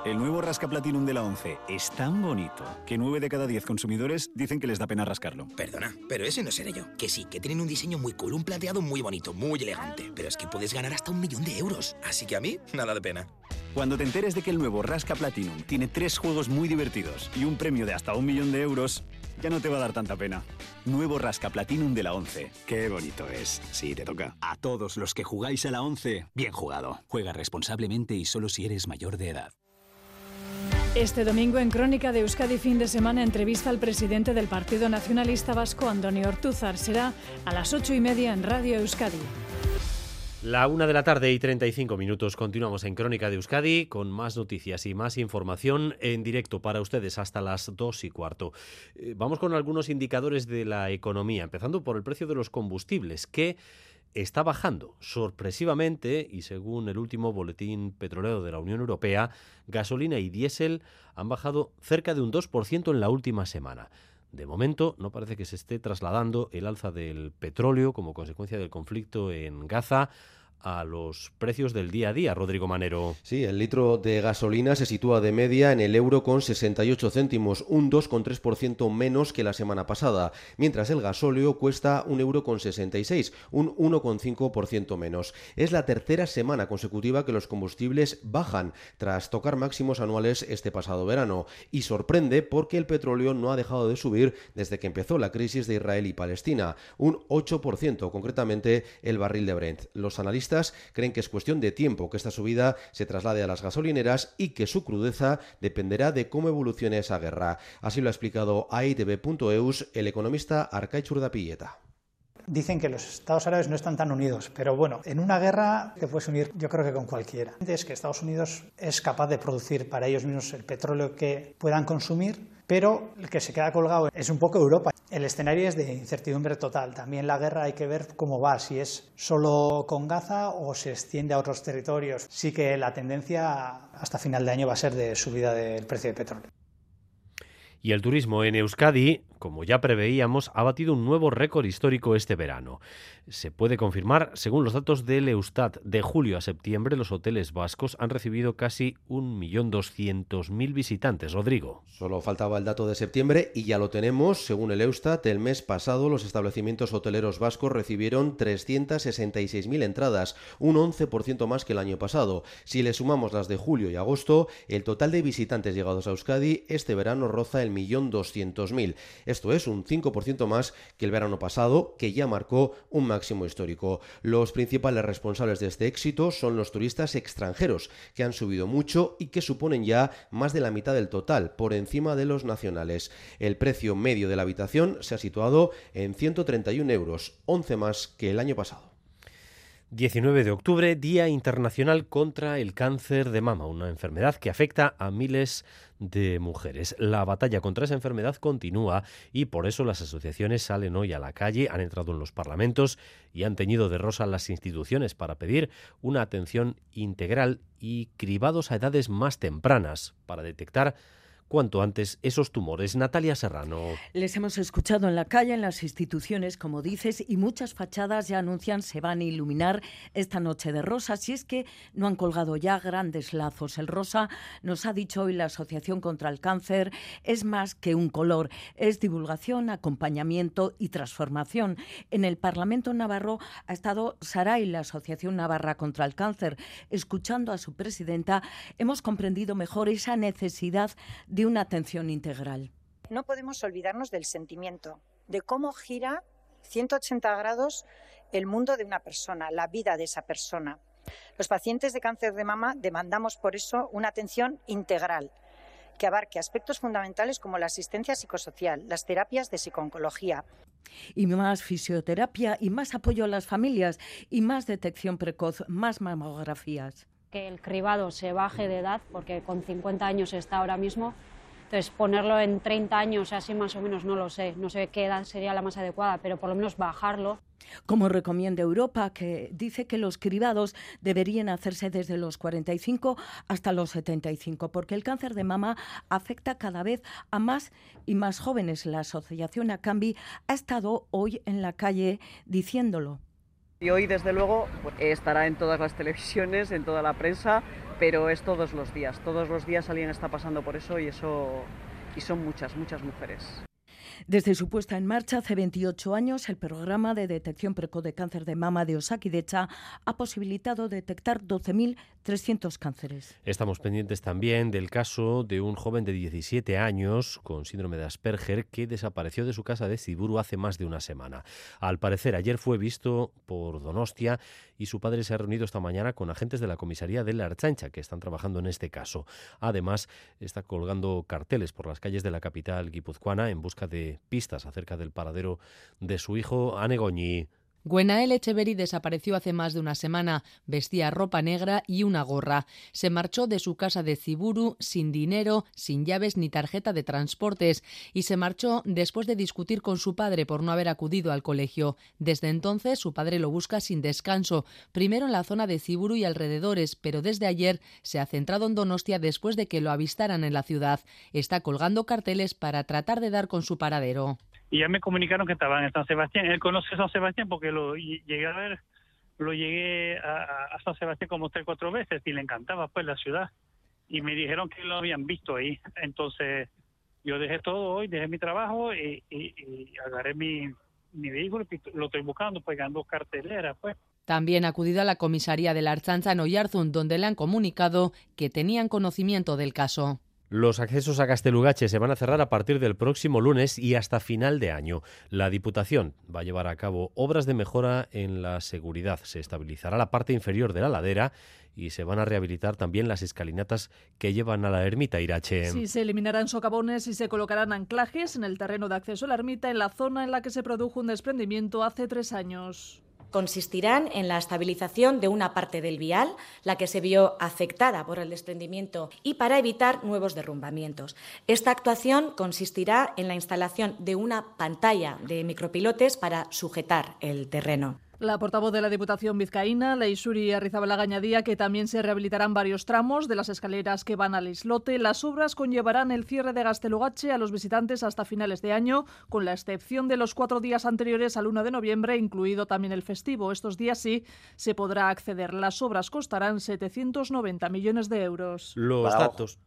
S40: El nuevo Rasca Platinum de la 11 es tan bonito que 9 de cada 10 consumidores dicen que les da pena rascarlo.
S41: Perdona, pero ese no seré yo. Que sí, que tienen un diseño muy cool, un plateado muy bonito, muy elegante. Pero es que puedes ganar hasta un millón de euros. Así que a mí, nada de pena.
S40: Cuando te enteres de que el nuevo Rasca Platinum tiene tres juegos muy divertidos y un premio de hasta un millón de euros, ya no te va a dar tanta pena. Nuevo Rasca Platinum de la 11. Qué bonito es. Sí, te toca.
S42: A todos los que jugáis a la 11, bien jugado. Juega responsablemente y solo si eres mayor de edad.
S43: Este domingo en Crónica de Euskadi fin de semana entrevista al presidente del Partido Nacionalista Vasco, Antonio Ortúzar. Será a las ocho y media en Radio Euskadi.
S1: La una de la tarde y 35 minutos. Continuamos en Crónica de Euskadi con más noticias y más información en directo para ustedes hasta las dos y cuarto. Eh, vamos con algunos indicadores de la economía, empezando por el precio de los combustibles, que está bajando sorpresivamente y según el último boletín petrolero de la Unión Europea, gasolina y diésel han bajado cerca de un 2% en la última semana. De momento no parece que se esté trasladando el alza del petróleo como consecuencia del conflicto en Gaza a los precios del día a día, Rodrigo Manero.
S44: Sí, el litro de gasolina se sitúa de media en el euro con 68 céntimos, un 2,3% menos que la semana pasada, mientras el gasóleo cuesta un euro con 66, un 1,5% menos. Es la tercera semana consecutiva que los combustibles bajan tras tocar máximos anuales este pasado verano y sorprende porque el petróleo no ha dejado de subir desde que empezó la crisis de Israel y Palestina, un 8% concretamente el barril de Brent. Los analistas creen que es cuestión de tiempo que esta subida se traslade a las gasolineras y que su crudeza dependerá de cómo evolucione esa guerra. Así lo ha explicado a ITV.eus el economista Arcaiz Urdapilleta
S45: dicen que los Estados Árabes no están tan unidos, pero bueno, en una guerra te puedes unir yo creo que con cualquiera. Es que Estados Unidos es capaz de producir para ellos mismos el petróleo que puedan consumir, pero el que se queda colgado es un poco Europa. El escenario es de incertidumbre total. También la guerra hay que ver cómo va, si es solo con Gaza o se extiende a otros territorios. Sí que la tendencia hasta final de año va a ser de subida del precio del petróleo.
S1: Y el turismo en Euskadi, como ya preveíamos, ha batido un nuevo récord histórico este verano. Se puede confirmar, según los datos del Eustat, de julio a septiembre los hoteles vascos han recibido casi 1.200.000 visitantes. Rodrigo.
S44: Solo faltaba el dato de septiembre y ya lo tenemos. Según el Eustat, el mes pasado los establecimientos hoteleros vascos recibieron 366.000 entradas, un 11% más que el año pasado. Si le sumamos las de julio y agosto, el total de visitantes llegados a Euskadi este verano roza el millón doscientos mil. Esto es un 5% más que el verano pasado, que ya marcó un máximo histórico. Los principales responsables de este éxito son los turistas extranjeros, que han subido mucho y que suponen ya más de la mitad del total, por encima de los nacionales. El precio medio de la habitación se ha situado en 131 euros, 11 más que el año pasado.
S1: 19 de octubre, Día Internacional contra el Cáncer de Mama, una enfermedad que afecta a miles de mujeres. La batalla contra esa enfermedad continúa y por eso las asociaciones salen hoy a la calle, han entrado en los parlamentos y han teñido de rosa las instituciones para pedir una atención integral y cribados a edades más tempranas para detectar cuanto antes esos tumores. Natalia Serrano.
S46: Les hemos escuchado en la calle, en las instituciones, como dices, y muchas fachadas ya anuncian se van a iluminar esta noche de rosa, si es que no han colgado ya grandes lazos. El rosa, nos ha dicho hoy la Asociación contra el Cáncer, es más que un color, es divulgación, acompañamiento y transformación. En el Parlamento Navarro ha estado Saray, la Asociación Navarra contra el Cáncer. Escuchando a su presidenta, hemos comprendido mejor esa necesidad una atención integral.
S47: No podemos olvidarnos del sentimiento, de cómo gira 180 grados el mundo de una persona, la vida de esa persona. Los pacientes de cáncer de mama demandamos por eso una atención integral que abarque aspectos fundamentales como la asistencia psicosocial, las terapias de psicooncología.
S46: Y más fisioterapia y más apoyo a las familias y más detección precoz, más mamografías.
S48: Que el cribado se baje de edad, porque con 50 años está ahora mismo. Entonces, ponerlo en 30 años, así más o menos, no lo sé. No sé qué edad sería la más adecuada, pero por lo menos bajarlo.
S46: Como recomienda Europa, que dice que los cribados deberían hacerse desde los 45 hasta los 75, porque el cáncer de mama afecta cada vez a más y más jóvenes. La asociación ACAMBI ha estado hoy en la calle diciéndolo.
S49: Y hoy, desde luego, estará en todas las televisiones, en toda la prensa, pero es todos los días. Todos los días alguien está pasando por eso y eso y son muchas, muchas mujeres.
S46: Desde su puesta en marcha hace 28 años, el programa de detección precoz de cáncer de mama de Osakidecha ha posibilitado detectar 12.300 cánceres.
S1: Estamos pendientes también del caso de un joven de 17 años con síndrome de Asperger que desapareció de su casa de Ciburu hace más de una semana. Al parecer, ayer fue visto por Donostia y su padre se ha reunido esta mañana con agentes de la comisaría de la Archancha que están trabajando en este caso. Además, está colgando carteles por las calles de la capital guipuzcoana en busca de pistas acerca del paradero de su hijo Anegoñi.
S30: Gwenael Echeverry desapareció hace más de una semana. Vestía ropa negra y una gorra. Se marchó de su casa de Ciburu sin dinero, sin llaves ni tarjeta de transportes y se marchó después de discutir con su padre por no haber acudido al colegio. Desde entonces su padre lo busca sin descanso, primero en la zona de Ciburu y alrededores, pero desde ayer se ha centrado en Donostia después de que lo avistaran en la ciudad. Está colgando carteles para tratar de dar con su paradero
S50: y ya me comunicaron que estaban en San Sebastián. Él conoce San Sebastián porque lo llegué a ver, lo llegué a, San Sebastián como tres cuatro veces y le encantaba pues la ciudad y me dijeron que lo habían visto ahí. Entonces yo dejé todo hoy, dejé mi trabajo y, agarré mi, mi vehículo y lo estoy buscando, pues dos carteleras pues.
S30: También ha acudido a la comisaría de la Archancha en Oyarzun, donde le han comunicado que tenían conocimiento del caso.
S1: Los accesos a Castelugache se van a cerrar a partir del próximo lunes y hasta final de año. La Diputación va a llevar a cabo obras de mejora en la seguridad. Se estabilizará la parte inferior de la ladera y se van a rehabilitar también las escalinatas que llevan a la ermita Irache.
S29: Sí, se eliminarán socavones y se colocarán anclajes en el terreno de acceso a la ermita en la zona en la que se produjo un desprendimiento hace tres años
S51: consistirán en la estabilización de una parte del vial, la que se vio afectada por el desprendimiento, y para evitar nuevos derrumbamientos. Esta actuación consistirá en la instalación de una pantalla de micropilotes para sujetar el terreno.
S29: La portavoz de la Diputación vizcaína, Leisuri Arrizabalaga, añadía que también se rehabilitarán varios tramos de las escaleras que van al islote. Las obras conllevarán el cierre de Gastelugache a los visitantes hasta finales de año, con la excepción de los cuatro días anteriores al 1 de noviembre, incluido también el festivo. Estos días sí se podrá acceder. Las obras costarán 790 millones de euros.
S1: Los datos.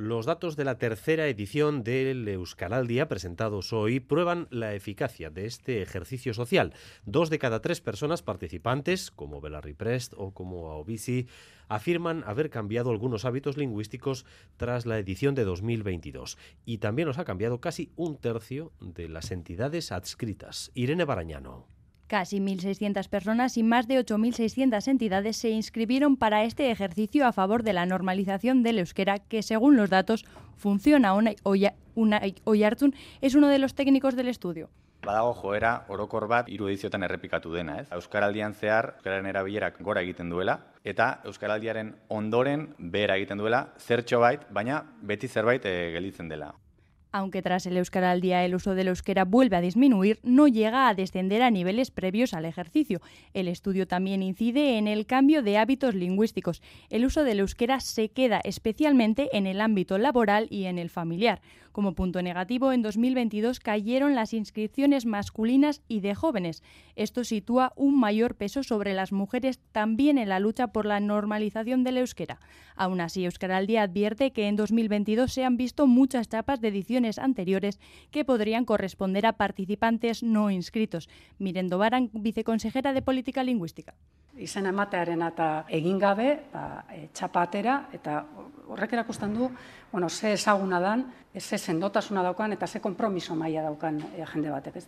S1: Los datos de la tercera edición del Euskal Día presentados hoy prueban la eficacia de este ejercicio social. Dos de cada tres personas participantes, como Belarri Prest o como Aobisi, afirman haber cambiado algunos hábitos lingüísticos tras la edición de 2022. Y también los ha cambiado casi un tercio de las entidades adscritas. Irene Barañano.
S52: Casi 1.600 personas y más de 8.600 entidades se inscribieron para este ejercicio a favor de la normalización del euskera, que según los datos funciona. Una, Oyartun es uno de los técnicos del estudio.
S53: Badago joera orokor bat hiru ediziotan errepikatu dena, ez? Euskaraldian zehar euskararen erabilerak gora egiten duela eta euskaraldiaren ondoren behera egiten duela zertxo bait, baina beti zerbait e, gelditzen dela.
S52: Aunque tras el Euskara al día el uso del euskera vuelve a disminuir, no llega a descender a niveles previos al ejercicio. El estudio también incide en el cambio de hábitos lingüísticos. El uso del euskera se queda especialmente en el ámbito laboral y en el familiar. Como punto negativo, en 2022 cayeron las inscripciones masculinas y de jóvenes. Esto sitúa un mayor peso sobre las mujeres también en la lucha por la normalización del euskera. Aún así, Euskara al Día advierte que en 2022 se han visto muchas chapas de ediciones anteriores que podrían corresponder a participantes no inscritos. Mirendo Baran, viceconsejera de Política Lingüística.
S54: izen ematearen eta egin gabe, ba, e, txapatera, eta horrek erakusten du, bueno, ze ezaguna dan, ze sendotasuna daukan eta ze kompromiso maila daukan e, jende batek. Ez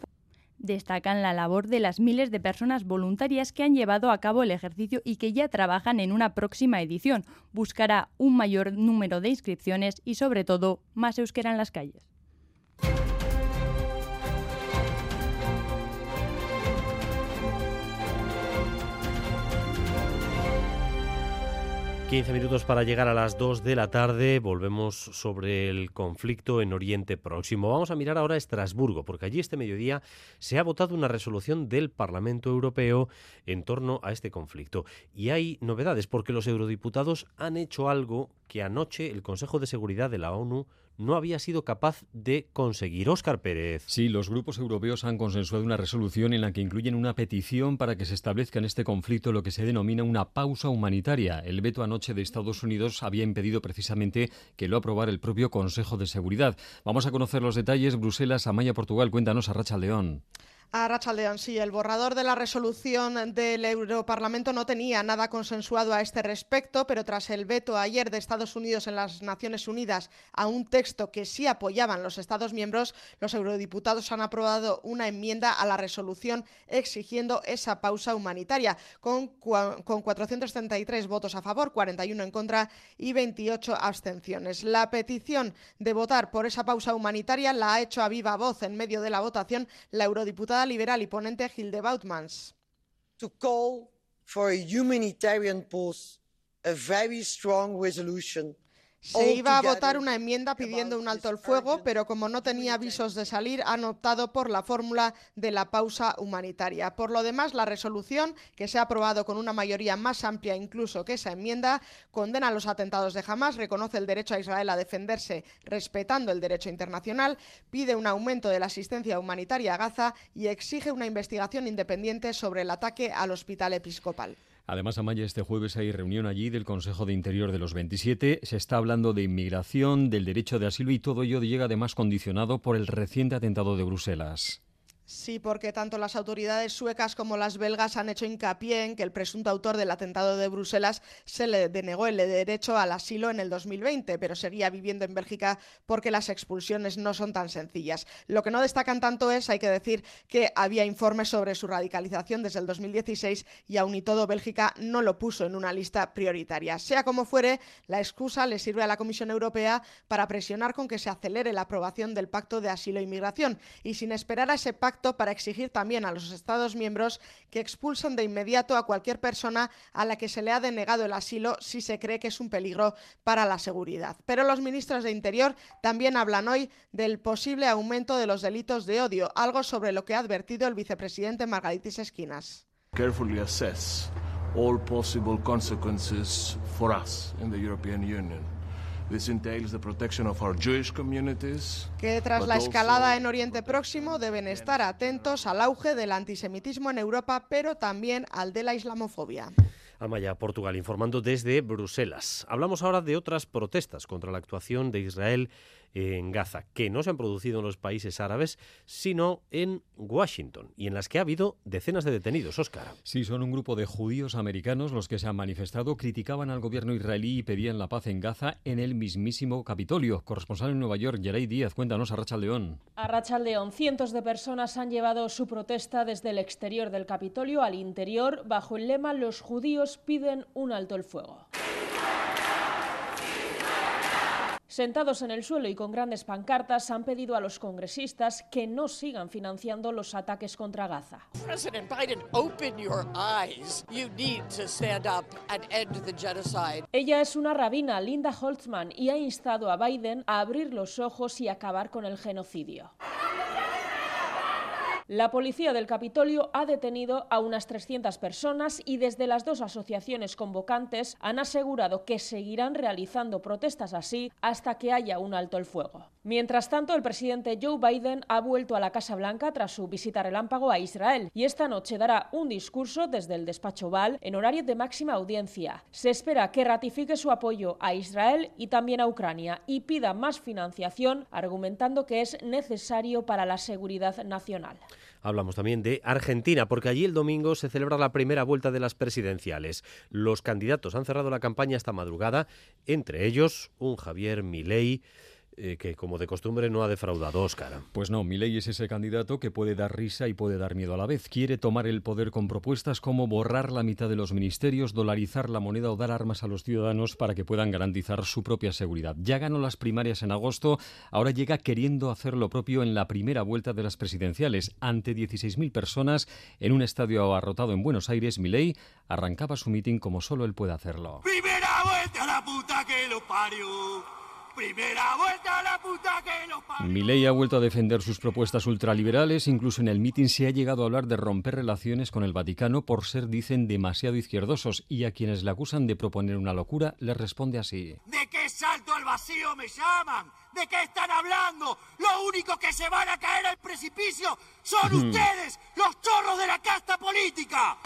S52: Destacan la labor de las miles de personas voluntarias que han llevado a cabo el ejercicio y que ya trabajan en una próxima edición. Buscará un mayor número de inscripciones y sobre todo más euskera en las calles.
S1: 15 minutos para llegar a las 2 de la tarde. Volvemos sobre el conflicto en Oriente Próximo. Vamos a mirar ahora a Estrasburgo, porque allí este mediodía se ha votado una resolución del Parlamento Europeo en torno a este conflicto. Y hay novedades, porque los eurodiputados han hecho algo que anoche el Consejo de Seguridad de la ONU no había sido capaz de conseguir. Óscar Pérez.
S13: Sí, los grupos europeos han consensuado una resolución en la que incluyen una petición para que se establezca en este conflicto lo que se denomina una pausa humanitaria. El veto anoche de Estados Unidos había impedido precisamente que lo aprobara el propio Consejo de Seguridad. Vamos a conocer los detalles. Bruselas, Amaya, Portugal. Cuéntanos a Racha León.
S55: A Rachaldeón, sí, el borrador de la resolución del Europarlamento no tenía nada consensuado a este respecto, pero tras el veto ayer de Estados Unidos en las Naciones Unidas a un texto que sí apoyaban los Estados miembros, los eurodiputados han aprobado una enmienda a la resolución exigiendo esa pausa humanitaria, con, con 433 votos a favor, 41 en contra y 28 abstenciones. La petición de votar por esa pausa humanitaria la ha hecho a viva voz en medio de la votación la eurodiputada liberal y ponente Hilde Boutmans.
S56: To call for a humanitarian pause, a very strong resolution
S55: se iba a votar una enmienda pidiendo un alto el fuego, pero como no tenía avisos de salir, han optado por la fórmula de la pausa humanitaria. Por lo demás, la resolución, que se ha aprobado con una mayoría más amplia incluso que esa enmienda, condena los atentados de Hamas, reconoce el derecho a Israel a defenderse respetando el derecho internacional, pide un aumento de la asistencia humanitaria a Gaza y exige una investigación independiente sobre el ataque al hospital episcopal.
S13: Además, Amaya, este jueves hay reunión allí del Consejo de Interior de los 27. Se está hablando de inmigración, del derecho de asilo y todo ello llega además condicionado por el reciente atentado de Bruselas.
S55: Sí, porque tanto las autoridades suecas como las belgas han hecho hincapié en que el presunto autor del atentado de Bruselas se le denegó el derecho al asilo en el 2020, pero seguía viviendo en Bélgica porque las expulsiones no son tan sencillas. Lo que no destacan tanto es, hay que decir, que había informes sobre su radicalización desde el 2016 y aún y todo Bélgica no lo puso en una lista prioritaria. Sea como fuere, la excusa le sirve a la Comisión Europea para presionar con que se acelere la aprobación del Pacto de Asilo e Inmigración y sin esperar a ese pacto para exigir también a los Estados miembros que expulsen de inmediato a cualquier persona a la que se le ha denegado el asilo si se cree que es un peligro para la seguridad. Pero los ministros de Interior también hablan hoy del posible aumento de los delitos de odio, algo sobre lo que ha advertido el vicepresidente Margaritis Esquinas.
S57: Carefully assess all possible consequences for us in the European Union
S55: que tras la escalada en Oriente Próximo deben estar atentos al auge del antisemitismo en Europa, pero también al de la islamofobia.
S1: Amaya, Portugal, informando desde Bruselas. Hablamos ahora de otras protestas contra la actuación de Israel en Gaza, que no se han producido en los países árabes, sino en Washington, y en las que ha habido decenas de detenidos. Oscar.
S13: Sí, son un grupo de judíos americanos los que se han manifestado, criticaban al gobierno israelí y pedían la paz en Gaza en el mismísimo Capitolio. Corresponsal en Nueva York, Yeray Díaz, cuéntanos a Racha León.
S58: A Racha León, cientos de personas han llevado su protesta desde el exterior del Capitolio al interior bajo el lema Los judíos piden un alto el fuego. Sentados en el suelo y con grandes pancartas, han pedido a los congresistas que no sigan financiando los ataques contra Gaza. Ella es una rabina, Linda Holtzman, y ha instado a Biden a abrir los ojos y acabar con el genocidio. La policía del Capitolio ha detenido a unas 300 personas y desde las dos asociaciones convocantes han asegurado que seguirán realizando protestas así hasta que haya un alto el fuego. Mientras tanto, el presidente Joe Biden ha vuelto a la Casa Blanca tras su visita relámpago a Israel y esta noche dará un discurso desde el despacho Val en horario de máxima audiencia. Se espera que ratifique su apoyo a Israel y también a Ucrania y pida más financiación, argumentando que es necesario para la seguridad nacional.
S1: Hablamos también de Argentina, porque allí el domingo se celebra la primera vuelta de las presidenciales. Los candidatos han cerrado la campaña esta madrugada, entre ellos un Javier Milei eh, que como de costumbre no ha defraudado Óscar.
S13: Pues no, Milei es ese candidato que puede dar risa y puede dar miedo a la vez. Quiere tomar el poder con propuestas como borrar la mitad de los ministerios, dolarizar la moneda o dar armas a los ciudadanos para que puedan garantizar su propia seguridad. Ya ganó las primarias en agosto, ahora llega queriendo hacer lo propio en la primera vuelta de las presidenciales. Ante 16.000 personas en un estadio abarrotado en Buenos Aires, Milei arrancaba su mitin como solo él puede hacerlo.
S59: Primera vuelta a la puta que lo parió. Primera vuelta a la puta que lo parió.
S13: Milei ha vuelto a defender sus propuestas ultraliberales, incluso en el mitin se ha llegado a hablar de romper relaciones con el Vaticano por ser, dicen, demasiado izquierdosos y a quienes le acusan de proponer una locura les responde así.
S59: ¿De qué salto al vacío me llaman? ¿De qué están hablando? Lo único que se van a caer al precipicio son ustedes, los chorros de la casta política.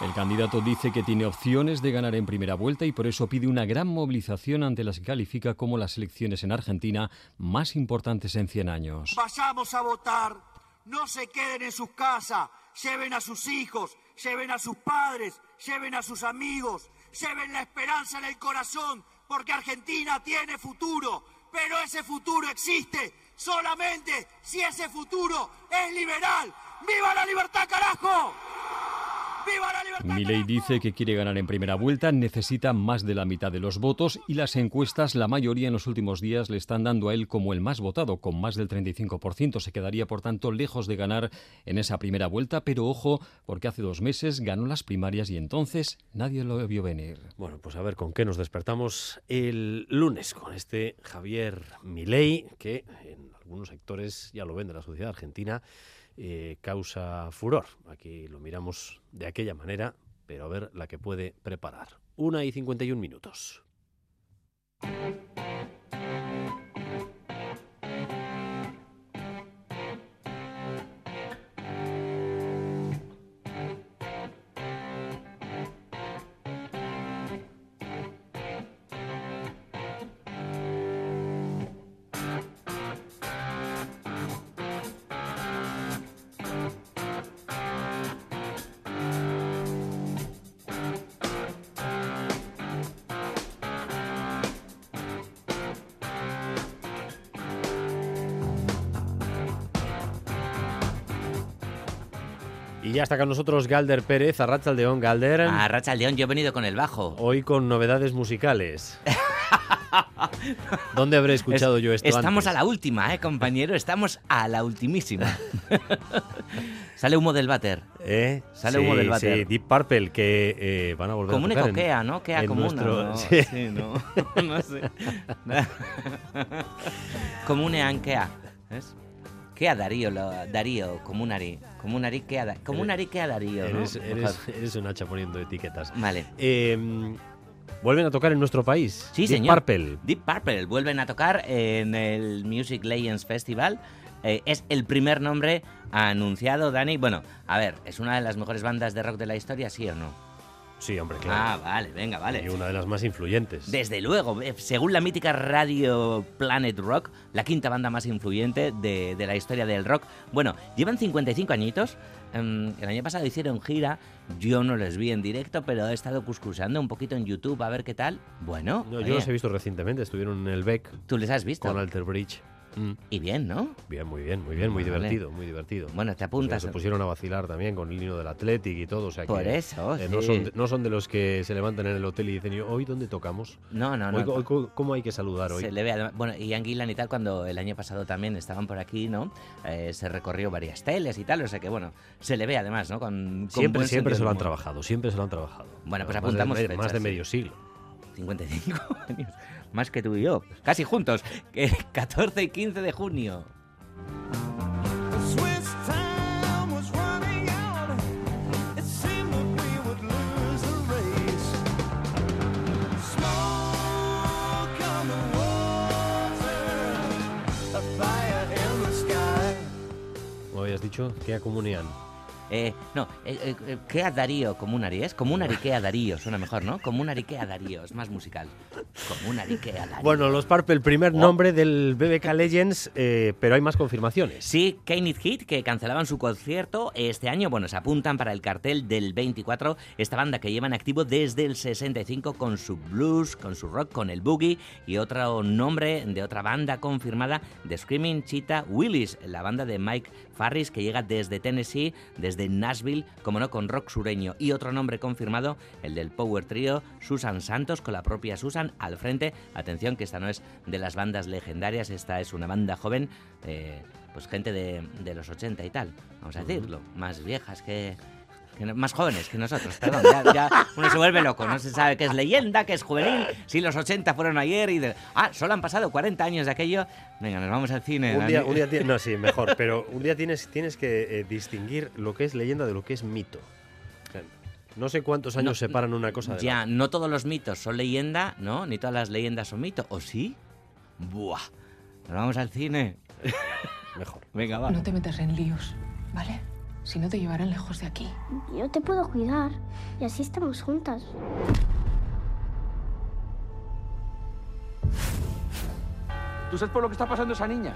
S13: El candidato dice que tiene opciones de ganar en primera vuelta y por eso pide una gran movilización ante las que califica como las elecciones en Argentina más importantes en 100 años.
S59: Vayamos a votar. No se queden en sus casas. Lleven a sus hijos, lleven a sus padres, lleven a sus amigos, lleven la esperanza en el corazón, porque Argentina tiene futuro. Pero ese futuro existe solamente si ese futuro es liberal. ¡Viva la libertad, carajo!
S13: Milei dice que quiere ganar en primera vuelta, necesita más de la mitad de los votos y las encuestas, la mayoría en los últimos días le están dando a él como el más votado, con más del 35%. Se quedaría, por tanto, lejos de ganar en esa primera vuelta, pero ojo, porque hace dos meses ganó las primarias y entonces nadie lo vio venir.
S1: Bueno, pues a ver con qué nos despertamos el lunes con este Javier Milei, que en algunos sectores ya lo ven de la sociedad argentina eh, causa furor. Aquí lo miramos de aquella manera, pero a ver la que puede preparar. Una y 51 minutos. Ya está con nosotros Galder Pérez, Arrachaldeón, Galder.
S60: Arrachaldeón, yo he venido con el bajo.
S1: Hoy con novedades musicales. ¿Dónde habré escuchado
S60: Es-
S1: yo esto
S60: Estamos
S1: antes?
S60: a la última, ¿eh, compañero? Estamos a la ultimísima. Sale humo del váter.
S1: ¿Eh?
S60: Sale
S1: sí,
S60: humo del váter.
S1: Sí, Deep Purple, que eh, van a volver
S60: Comune
S1: a tocar en-
S60: coquea, ¿no? Quea comuna,
S1: nuestro-
S60: ¿no?
S1: Sí.
S60: Sí, no. No sé. Comune ankea. ¿Ves? Kea Darío, lo, Darío, comunari. Comunari, kea, da- comunari, kea Darío, ¿no?
S1: Eres, eres, eres un hacha poniendo etiquetas.
S60: Vale.
S1: Eh, ¿Vuelven a tocar en nuestro país?
S60: Sí,
S1: Deep
S60: señor.
S1: Purple.
S60: Deep Purple vuelven a tocar en el Music Legends Festival. Eh, es el primer nombre anunciado, Dani. Bueno, a ver, ¿es una de las mejores bandas de rock de la historia, sí o no?
S1: Sí, hombre, claro.
S60: Ah, vale, venga, vale.
S1: Y una de las más influyentes.
S60: Desde luego, eh, según la mítica radio Planet Rock, la quinta banda más influyente de, de la historia del rock. Bueno, llevan 55 añitos. em, el año pasado hicieron gira. Yo no les vi en directo, pero he estado cuscusando un poquito en YouTube a ver qué tal. Bueno,
S1: No,
S60: oye,
S1: yo los he visto recientemente, estuvieron en el Beck.
S60: ¿Tú les has visto?
S1: Con Alter Bridge. Mm.
S60: Y bien, ¿no?
S1: Bien, muy bien, muy bien, muy
S60: Vale.
S1: divertido, muy divertido.
S60: Bueno, te apuntas.
S1: Se pusieron a vacilar también con el lino del Athletic y todo. O sea
S60: Por
S1: que,
S60: eso,
S1: eh, no,
S60: sí.
S1: son, de- no son de los que se levantan en el hotel y dicen, ¿hoy dónde tocamos?
S60: No, no, no.
S1: Hoy, ¿Cómo hay que saludar hoy?
S60: Se le ve además- bueno, y Anguilan y tal, cuando el año pasado también estaban por aquí, ¿no? Eh, se recorrió varias teles y tal, o sea que bueno, se le ve además, ¿no? Con, con
S1: Siempre, siempre se lo han trabajado, siempre se lo han trabajado.
S60: Bueno, pues
S1: Más de-
S60: apuntamos
S1: Más de, medio siglo.
S60: 55 años, más que tú y yo, casi juntos, que 14 y 15 de junio.
S1: ¿Cómo habías dicho? ¿Qué comunión?
S60: Eh, no, eh, eh, ¿qué a Darío? Comunari, ¿es? Comunari, ¿qué a Darío? Suena mejor, ¿no? Comunari, ¿qué a Darío? Es más musical. Comunari, ¿qué a Darío?
S1: Bueno, los Purple, el primer nombre del BBK Legends, eh, pero hay más confirmaciones.
S60: Sí, Kenneth Hit, que cancelaban su concierto este año, bueno, se apuntan para el cartel del 24, esta banda que lleva en activo desde el 65 con su blues, con su rock, con el boogie y otro nombre de otra banda confirmada, The Screaming Cheetah Willis, la banda de Mike Farris que llega desde Tennessee, desde Nashville, como no, con rock sureño. Y otro nombre confirmado, el del Power Trio, Susan Santos, con la propia Susan al frente. Atención, que esta no es de las bandas legendarias, esta es una banda joven, eh, pues gente de, de los 80 y tal, vamos a decirlo, más viejas que, que no- más jóvenes que nosotros, perdón, ya, ya uno se vuelve loco, no se sabe qué es leyenda, qué es juvenil, si los 80 fueron ayer y de, ah, solo han pasado 40 años de aquello, venga, nos vamos al cine.
S1: Un día, un día no, sí, mejor, pero un día tienes, tienes que eh, distinguir lo que es leyenda de lo que es mito. No sé cuántos años
S60: No,
S1: separan una cosa de la
S60: Ya, no todos los mitos son leyenda, ¿no? Ni todas las leyendas son mito, ¿o sí? Buah, nos vamos al cine.
S1: Mejor.
S60: Venga, va.
S61: No te metas en líos, ¿vale? Si no te llevarán lejos de aquí.
S62: Yo te puedo cuidar y así estamos juntas.
S63: ¿Tú sabes por lo que está pasando esa niña?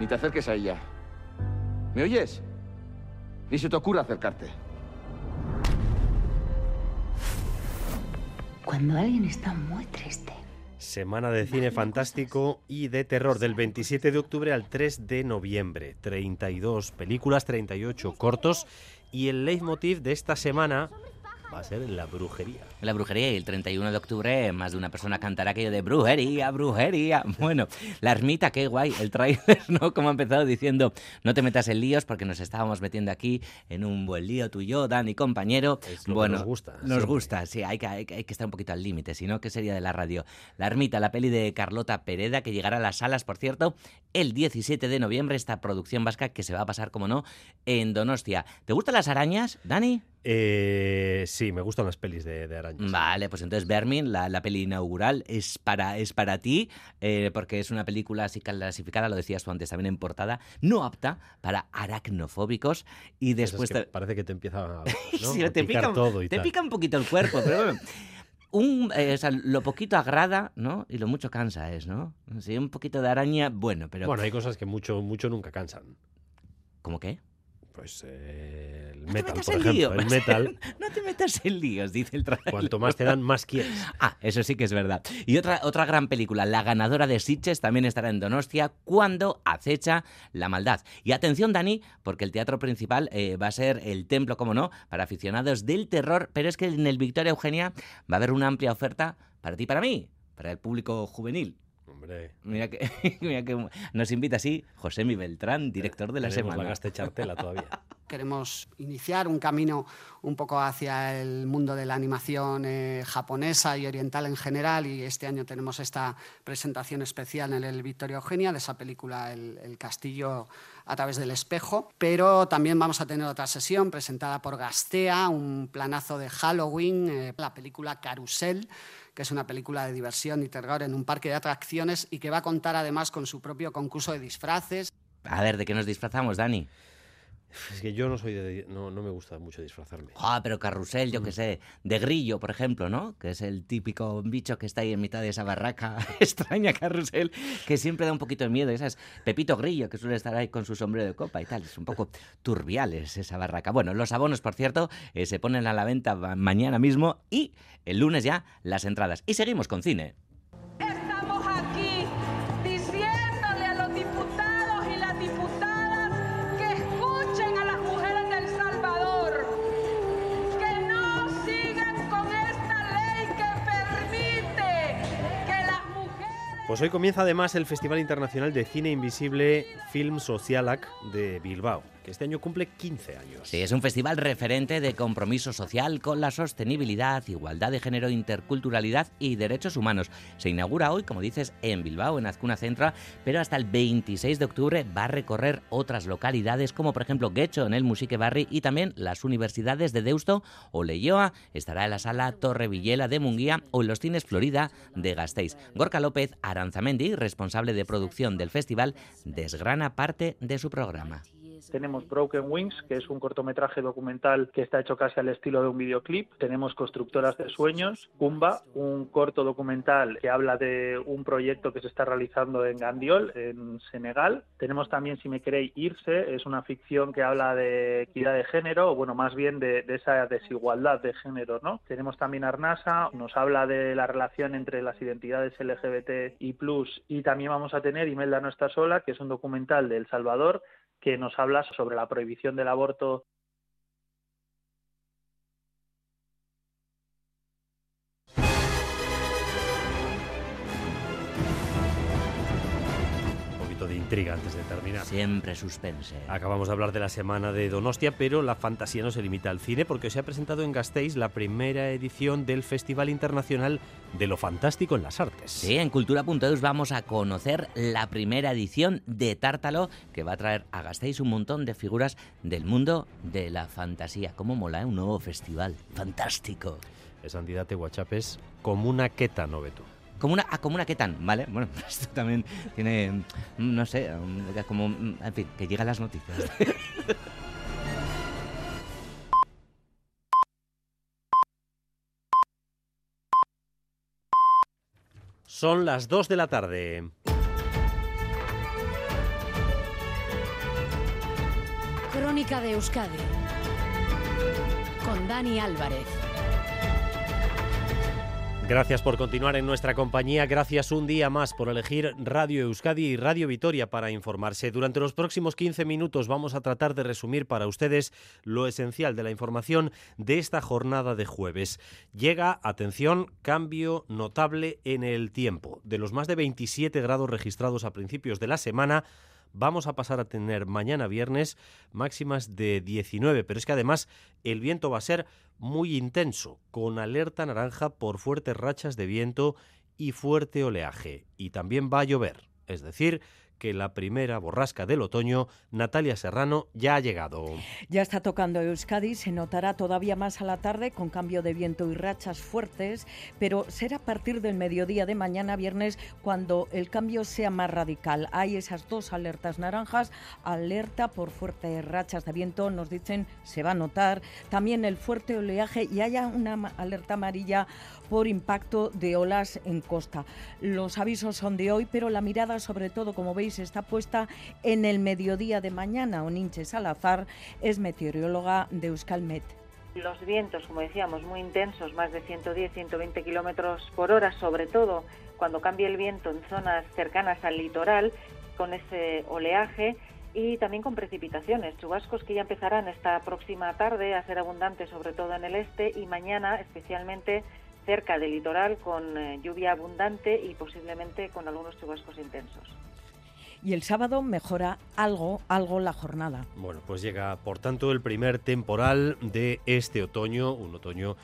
S63: Ni te acerques a ella. ¿Me oyes? Ni se te ocurra acercarte.
S61: Cuando alguien está muy triste.
S1: Semana de cine fantástico y de terror del 27 de octubre al 3 de noviembre. 32 películas, 38 cortos y el leitmotiv de esta semana va a ser la brujería.
S60: La brujería y el 31 de octubre más de una persona cantará aquello de brujería, brujería. Bueno, la ermita, qué guay, el tráiler, ¿no? Como ha empezado diciendo, no te metas en líos porque nos estábamos metiendo aquí en un buen lío tú y yo, Dani, compañero.
S1: lo que
S60: bueno,
S1: nos gusta,
S60: Nos
S1: siempre.
S60: gusta, sí, hay que, hay, que- hay que estar un poquito al límite, si no, ¿qué sería de la radio? La ermita, la peli de Carlota Pereda, que llegará a las salas, por cierto, el 17 de noviembre, esta producción vasca que se va a pasar, como no, en Donostia. ¿Te gustan las arañas, Dani?
S1: Eh, sí, me gustan las pelis de, de arañas.
S60: Vale, pues entonces Vermin, la, la peli inaugural, es para, es para ti, eh, porque es una película así clasificada, lo decías tú antes también en portada, no apta para aracnofóbicos y
S1: es
S60: después...
S1: que
S60: te-
S1: parece que te empieza a, ¿no?
S60: Sí,
S1: a
S60: te,
S1: picar
S60: pica,
S1: todo y
S60: te
S1: tal.
S60: pica un poquito el cuerpo, pero bueno. Un, eh, o sea, lo poquito agrada, ¿no? Y lo mucho cansa es, ¿no? Sí, un poquito de araña, bueno, pero...
S1: Bueno, hay cosas que mucho, mucho nunca cansan.
S60: ¿Cómo qué?
S1: Pues eh, el
S60: No te
S1: metal,
S60: metas
S1: por
S60: en
S1: ejemplo.
S60: lío,
S1: El metal,
S60: No te metas en líos, dice el trailer.
S1: cuanto más te dan, más quieres.
S60: Ah, eso sí que es verdad. Y otra, otra gran película, la ganadora de Sitges, también estará en Donostia, cuando acecha la maldad. Y atención, Dani, porque el teatro principal eh, va a ser el templo, como no, para aficionados del terror, pero es que en el Victoria Eugenia va a haber una amplia oferta para ti y para mí, para el público juvenil.
S1: Hombre,
S60: Mira que, mira que nos invita así José Mi Beltrán, director de la
S1: tenemos
S60: semana.
S1: la chartela todavía.
S64: Queremos iniciar un camino un poco hacia el mundo de la animación eh, japonesa y oriental en general y este año tenemos esta presentación especial en el Victoria Eugenia de esa película El, el castillo a través del espejo, pero también vamos a tener otra sesión presentada por Gastea, un planazo de Halloween, eh, la película Carusel que es una película de diversión y terror en un parque de atracciones y que va a contar además con su propio concurso de disfraces.
S60: A ver, ¿de qué nos disfrazamos, Dani?
S1: Es que yo no soy de, no, no me gusta mucho disfrazarme.
S60: Ah, pero carrusel, yo qué sé, de grillo, por ejemplo, ¿no? Que es el típico bicho que está ahí en mitad de esa barraca extraña carrusel, que siempre da un poquito de miedo. Esa es Pepito Grillo, que suele estar ahí con su sombrero de copa y tal. Es un poco turbiales esa barraca. Bueno, los abonos, por cierto, eh, se ponen a la venta ma- mañana mismo y el lunes ya las entradas. Y seguimos con cine.
S1: Pues hoy comienza además el Festival Internacional de Cine Invisible Film Socialac de Bilbao, que este año cumple 15 años.
S60: Sí, es un festival referente de compromiso social con la sostenibilidad, igualdad de género, interculturalidad y derechos humanos. Se inaugura hoy, como dices, en Bilbao, en Azcuna Centra, pero hasta el 26 de octubre va a recorrer otras localidades, como por ejemplo Guecho, en el Musique Barri, y también las universidades de Deusto o Leyoa. Estará en la sala Torre Villela de Munguía o en los cines Florida de Gasteiz. Gorka López Aranzamendi, responsable de producción del festival, desgrana parte de su programa.
S50: Tenemos Broken Wings, que es un cortometraje documental que está hecho casi al estilo de un videoclip. Tenemos Constructoras de Sueños, Kumba, un corto documental que habla de un proyecto que se está realizando en Gandiol, en Senegal. Tenemos también Si me queréis irse, es una ficción que habla de equidad de género, o bueno, más bien de, de esa desigualdad de género, ¿no? Tenemos también Arnasa, nos habla de la relación entre las identidades LGBT y plus, y también vamos a tener Imelda no está sola, que es un documental de El Salvador que nos habla sobre la prohibición del aborto
S1: intriga antes de terminar.
S60: Siempre suspense.
S1: Acabamos de hablar de la semana de Donostia, pero la fantasía no se limita al cine porque se ha presentado en Gasteiz la primera edición del Festival Internacional de lo Fantástico en las Artes.
S60: Sí, en Cultura.eus vamos a conocer la primera edición de Tártalo que va a traer a Gasteiz un montón de figuras del mundo de la fantasía. ¿Cómo mola, eh? Un nuevo festival. Fantástico.
S1: Es Andidate Guachapes como una queta, no tú.
S60: Como una, ah, como una Ketan, ¿vale? Bueno, esto también tiene, mm, no sé, mm, como, mm, en fin, que llegan las noticias.
S1: Son las 2 de la tarde.
S12: Crónica de Euskadi con Dani Álvarez.
S1: Gracias por continuar en nuestra compañía. Gracias un día más por elegir Radio Euskadi y Radio Vitoria para informarse. Durante los próximos 15 minutos vamos a tratar de resumir para ustedes lo esencial de la información de esta jornada de jueves. Llega, atención, cambio notable en el tiempo. De los más de 27 grados registrados a principios de la semana, vamos a pasar a tener mañana viernes máximas de 19, pero es que además el viento va a ser muy intenso, con alerta naranja por fuertes rachas de viento y fuerte oleaje. Y también va a llover, es decir, que la primera borrasca del otoño, Natalia Serrano, ya ha llegado.
S65: Ya está tocando Euskadi, se notará todavía más a la tarde con cambio de viento y rachas fuertes, pero será a partir del mediodía de mañana viernes cuando el cambio sea más radical. Hay esas dos alertas naranjas, alerta por fuertes rachas de viento, nos dicen se va a notar, también el fuerte oleaje y haya una alerta amarilla por impacto de olas en costa. Los avisos son de hoy, pero la mirada sobre todo, como veis, está puesta en el mediodía de mañana. Oninche Salazar es meteoróloga de Euskalmet.
S66: Los vientos, como decíamos, muy intensos, más de 110-120 kilómetros por hora, sobre todo cuando cambie el viento en zonas cercanas al litoral, con ese oleaje y también con precipitaciones, chubascos que ya empezarán esta próxima tarde a ser abundantes, sobre todo en el este, y mañana especialmente cerca del litoral con eh, lluvia abundante y posiblemente con algunos chubascos intensos.
S65: Y el sábado mejora algo, algo la jornada.
S1: Bueno, pues llega por tanto el primer temporal de este otoño, un otoño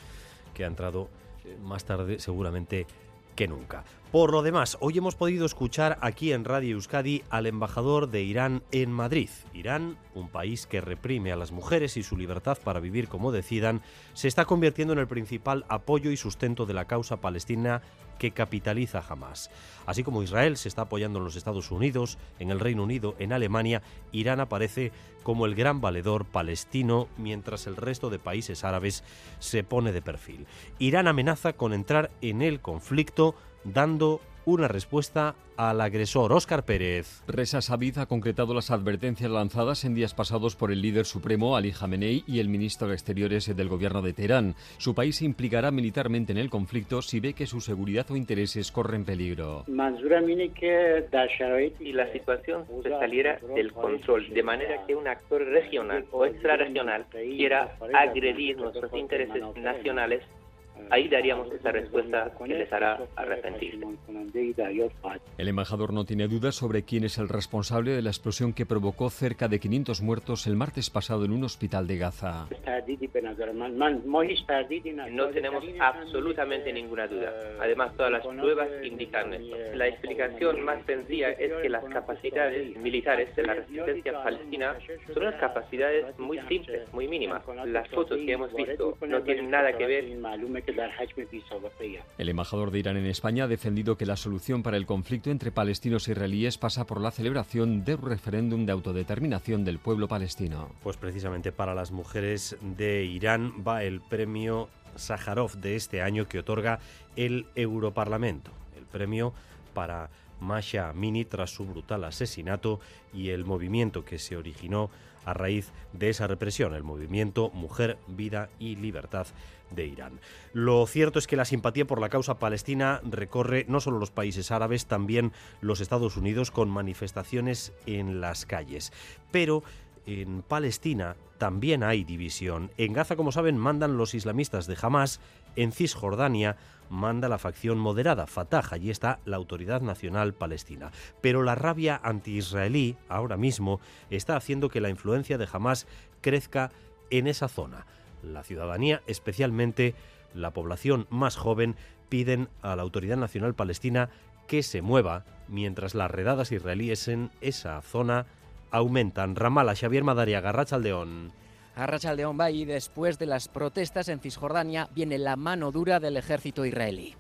S1: que ha entrado eh, más tarde seguramente que nunca. Por lo demás, hoy hemos podido escuchar aquí en Radio Euskadi al embajador de Irán en Madrid. Irán, un país que reprime a las mujeres y su libertad para vivir como decidan, se está convirtiendo en el principal apoyo y sustento de la causa palestina que capitaliza Hamas. Así como Israel se está apoyando en los Estados Unidos, en el Reino Unido, en Alemania, Irán aparece como el gran valedor palestino, mientras el resto de países árabes se pone de perfil. Irán amenaza con entrar en el conflicto dando una respuesta al agresor Óscar Pérez.
S13: Reza Sabid ha concretado las advertencias lanzadas en días pasados por el líder supremo Ali Khamenei y el ministro de Exteriores del gobierno de Teherán. Su país se implicará militarmente en el conflicto si ve que su seguridad o intereses corren peligro.
S67: Y la situación se saliera del control, de manera que un actor regional o extrarregional quiera agredir nuestros intereses nacionales ahí daríamos esa respuesta que les hará arrepentirse.
S13: El embajador no tiene dudas sobre quién es el responsable de la explosión que provocó cerca de 500 muertos el martes pasado en un hospital de Gaza.
S67: No tenemos absolutamente ninguna duda. Además, todas las pruebas indican esto. La explicación más sencilla es que las capacidades militares de la resistencia palestina son unas capacidades muy simples, muy mínimas. Las fotos que hemos visto no tienen nada que ver
S13: El embajador de Irán en España ha defendido que la solución para el conflicto entre palestinos e israelíes pasa por la celebración del referéndum de autodeterminación del pueblo palestino.
S1: Pues precisamente para las mujeres de Irán va el premio Sájarov de este año que otorga el Europarlamento. El premio para Masha Amini tras su brutal asesinato y el movimiento que se originó a raíz de esa represión, el movimiento Mujer, Vida y Libertad de Irán. Lo cierto es que la simpatía por la causa palestina recorre no solo los países árabes, también los Estados Unidos con manifestaciones en las calles. Pero en Palestina también hay división. En Gaza, como saben, mandan los islamistas de Hamas, en Cisjordania manda la facción moderada, Fatah, allí está la Autoridad Nacional Palestina. Pero la rabia anti-israelí, ahora mismo, está haciendo que la influencia de Hamas crezca en esa zona. La ciudadanía, especialmente la población más joven, piden a la Autoridad Nacional Palestina que se mueva mientras las redadas israelíes en esa zona aumentan. Ramala, Xavier Madariaga, Aldeón.
S4: Arrachaldeón va y después de las protestas en Cisjordania viene la mano dura del ejército israelí.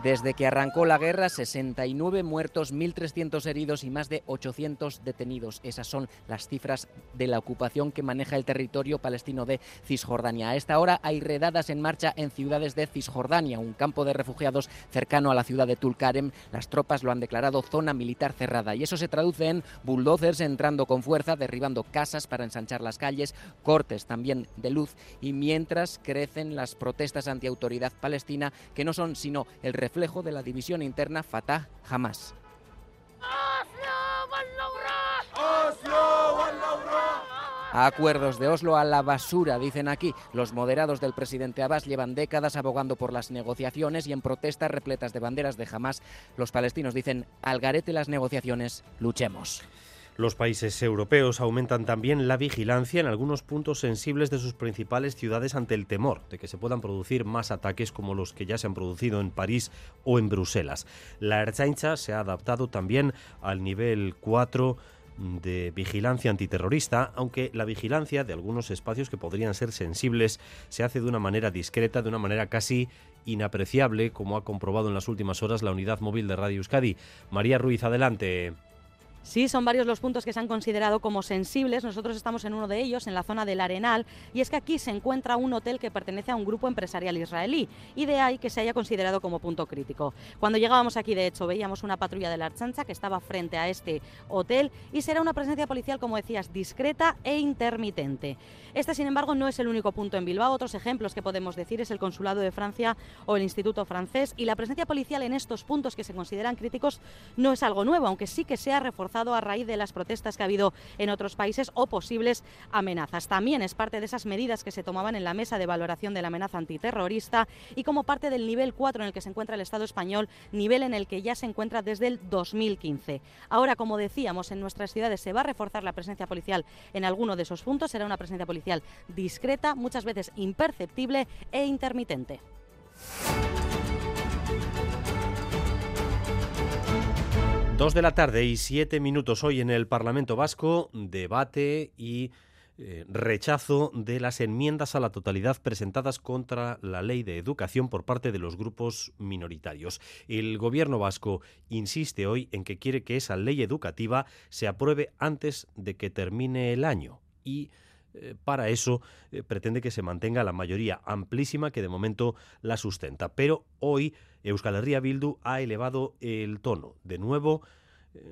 S4: Desde que arrancó la guerra, 69 muertos, 1.300 heridos y más de 800 detenidos. Esas son las cifras de la ocupación que maneja el territorio palestino de Cisjordania. A esta hora hay redadas en marcha en ciudades de Cisjordania, un campo de refugiados cercano a la ciudad de Tulkarem. Las tropas lo han declarado zona militar cerrada y eso se traduce en bulldozers entrando con fuerza, derribando casas para ensanchar las calles, cortes también de luz y mientras crecen las protestas antiautoridad palestina que no son sino el reflejo de la división interna Fatah-Hamas. Acuerdos de Oslo a la basura, dicen aquí. Los moderados del presidente Abbas llevan décadas abogando por las negociaciones y en protestas repletas de banderas de Hamas, los palestinos dicen, al garete las negociaciones, luchemos.
S1: Los países europeos aumentan también la vigilancia en algunos puntos sensibles de sus principales ciudades ante el temor de que se puedan producir más ataques como los que ya se han producido en París o en Bruselas. La Ertzaintza se ha adaptado también al nivel 4 de vigilancia antiterrorista, aunque la vigilancia de algunos espacios que podrían ser sensibles se hace de una manera discreta, de una manera casi inapreciable, como ha comprobado en las últimas horas la unidad móvil de Radio Euskadi. María Ruiz, adelante.
S15: Sí, son varios los puntos que se han considerado como sensibles. Nosotros estamos en uno de ellos, en la zona del Arenal, y es que aquí se encuentra un hotel que pertenece a un grupo empresarial israelí, y de ahí que se haya considerado como punto crítico. Cuando llegábamos aquí, de hecho, veíamos una patrulla de la Archancha que estaba frente a este hotel, y será una presencia policial, como decías, discreta e intermitente. Este, sin embargo, no es el único punto en Bilbao. Otros ejemplos que podemos decir es el Consulado de Francia o el Instituto Francés, y la presencia policial en estos puntos que se consideran críticos no es algo nuevo, aunque sí que se ha reforzado a raíz de las protestas que ha habido en otros países o posibles amenazas. También es parte de esas medidas que se tomaban en la mesa de valoración de la amenaza antiterrorista y como parte del nivel 4 en el que se encuentra el Estado español, nivel en el que ya se encuentra desde el 2015. Ahora, como decíamos, en nuestras ciudades se va a reforzar la presencia policial en alguno de esos puntos. Será una presencia policial discreta, muchas veces imperceptible e intermitente.
S1: Dos de la tarde y siete minutos hoy en el Parlamento Vasco, debate y eh, rechazo de las enmiendas a la totalidad presentadas contra la ley de educación por parte de los grupos minoritarios. El gobierno vasco insiste hoy en que quiere que esa ley educativa se apruebe antes de que termine el año y eh, para eso eh, pretende que se mantenga la mayoría amplísima que de momento la sustenta. Pero hoy Euskal Herria Bildu ha elevado el tono. De nuevo,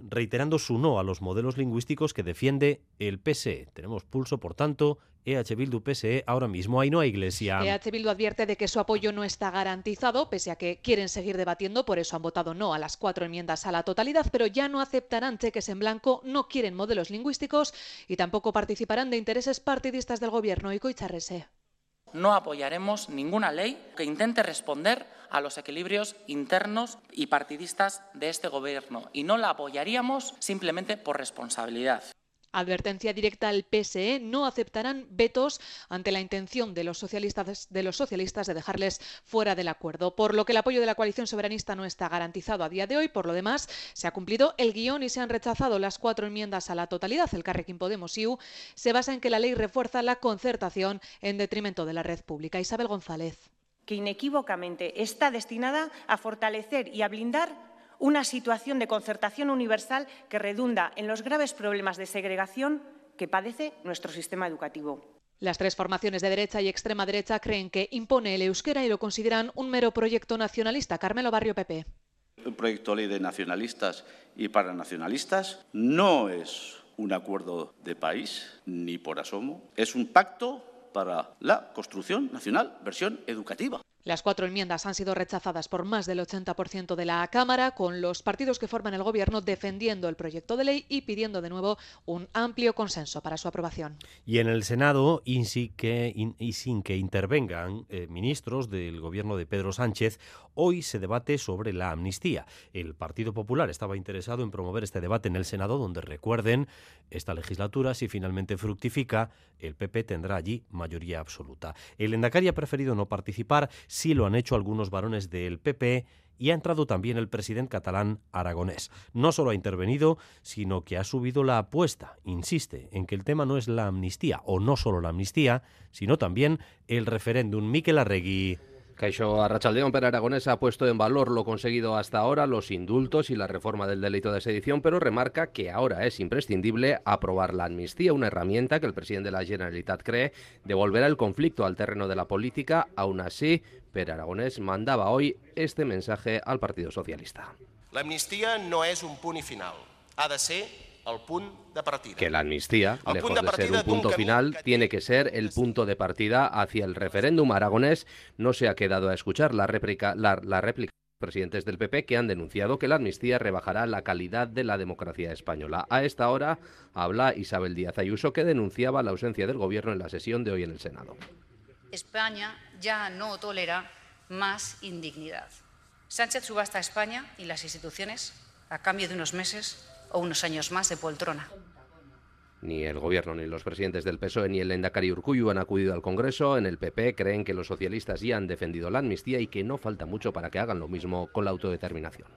S1: reiterando su no a los modelos lingüísticos que defiende el PSE. Tenemos pulso, por tanto, EH Bildu PSE ahora mismo. Ahí no hay iglesia.
S5: EH Bildu advierte de que su apoyo no está garantizado, pese a que quieren seguir debatiendo, por eso han votado no a las cuatro enmiendas a la totalidad, pero ya no aceptarán cheques en blanco, no quieren modelos lingüísticos y tampoco participarán de intereses partidistas del gobierno. y Coicharrese.
S23: No apoyaremos ninguna ley que intente responder a los equilibrios internos y partidistas de este Gobierno y no la apoyaríamos simplemente por responsabilidad.
S5: Advertencia directa al PSE, no aceptarán vetos ante la intención de los socialistas de dejarles fuera del acuerdo, por lo que el apoyo de la coalición soberanista no está garantizado a día de hoy. Por lo demás, se ha cumplido el guion y se han rechazado las cuatro enmiendas a la totalidad. El Carrequín Podemos IU se basa en que la ley refuerza la concertación en detrimento de la red pública. Isabel González.
S68: Que inequívocamente está destinada a fortalecer y a blindar una situación de concertación universal que redunda en los graves problemas de segregación que padece nuestro sistema educativo.
S5: Las tres formaciones de derecha y extrema derecha creen que impone el euskera y lo consideran un mero proyecto nacionalista. Carmelo Barrio PP.
S69: Un proyecto de ley de nacionalistas y para nacionalistas no es un acuerdo de país, ni por asomo. Es un pacto para la construcción nacional, versión educativa.
S5: Las cuatro enmiendas han sido rechazadas por más del 80% de la Cámara, con los partidos que forman el Gobierno defendiendo el proyecto de ley y pidiendo de nuevo un amplio consenso para su aprobación.
S1: Y en el Senado, y, sin que, sin que intervengan eh, ministros del Gobierno de Pedro Sánchez, hoy se debate sobre la amnistía. El Partido Popular estaba interesado en promover este debate en el Senado, donde recuerden, esta legislatura, si finalmente fructifica, el PP tendrá allí mayoría absoluta. El Endacari preferido no participar sí lo han hecho algunos varones del PP y ha entrado también el presidente catalán aragonés. No solo ha intervenido, sino que ha subido la apuesta. Insiste en que el tema no es la amnistía, o no solo la amnistía, sino también el referéndum. Miquel Arregui.
S24: Caixo Arrachaldeón Per Aragonés ha puesto en valor lo conseguido hasta ahora, los indultos y la reforma del delito de sedición, pero remarca que ahora es imprescindible aprobar la amnistía, una herramienta que el presidente de la Generalitat cree devolverá el conflicto al terreno de la política. Aún así, Per Aragonés mandaba hoy este mensaje al Partido Socialista.
S6: La amnistía no es un punt y final. Ha de ser el punt de partida.
S24: Que la amnistía, lejos de, ser un punto final, tiene que ser el punto de partida hacia el referéndum aragonés. No se ha quedado a escuchar la réplica, la, la réplica presidentes del PP que han denunciado que la amnistía rebajará la calidad de la democracia española. A esta hora habla Isabel Díaz Ayuso que denunciaba la ausencia del gobierno en la sesión de hoy en el Senado.
S70: España ya no tolera más indignidad. Sánchez subasta a España y las instituciones a cambio de unos meses o unos años más de poltrona.
S24: Ni el gobierno, ni los presidentes del PSOE, ni el Endacari Urcuyu han acudido al Congreso. En el PP creen que los socialistas ya han defendido la amnistía y que no falta mucho para que hagan lo mismo con la autodeterminación.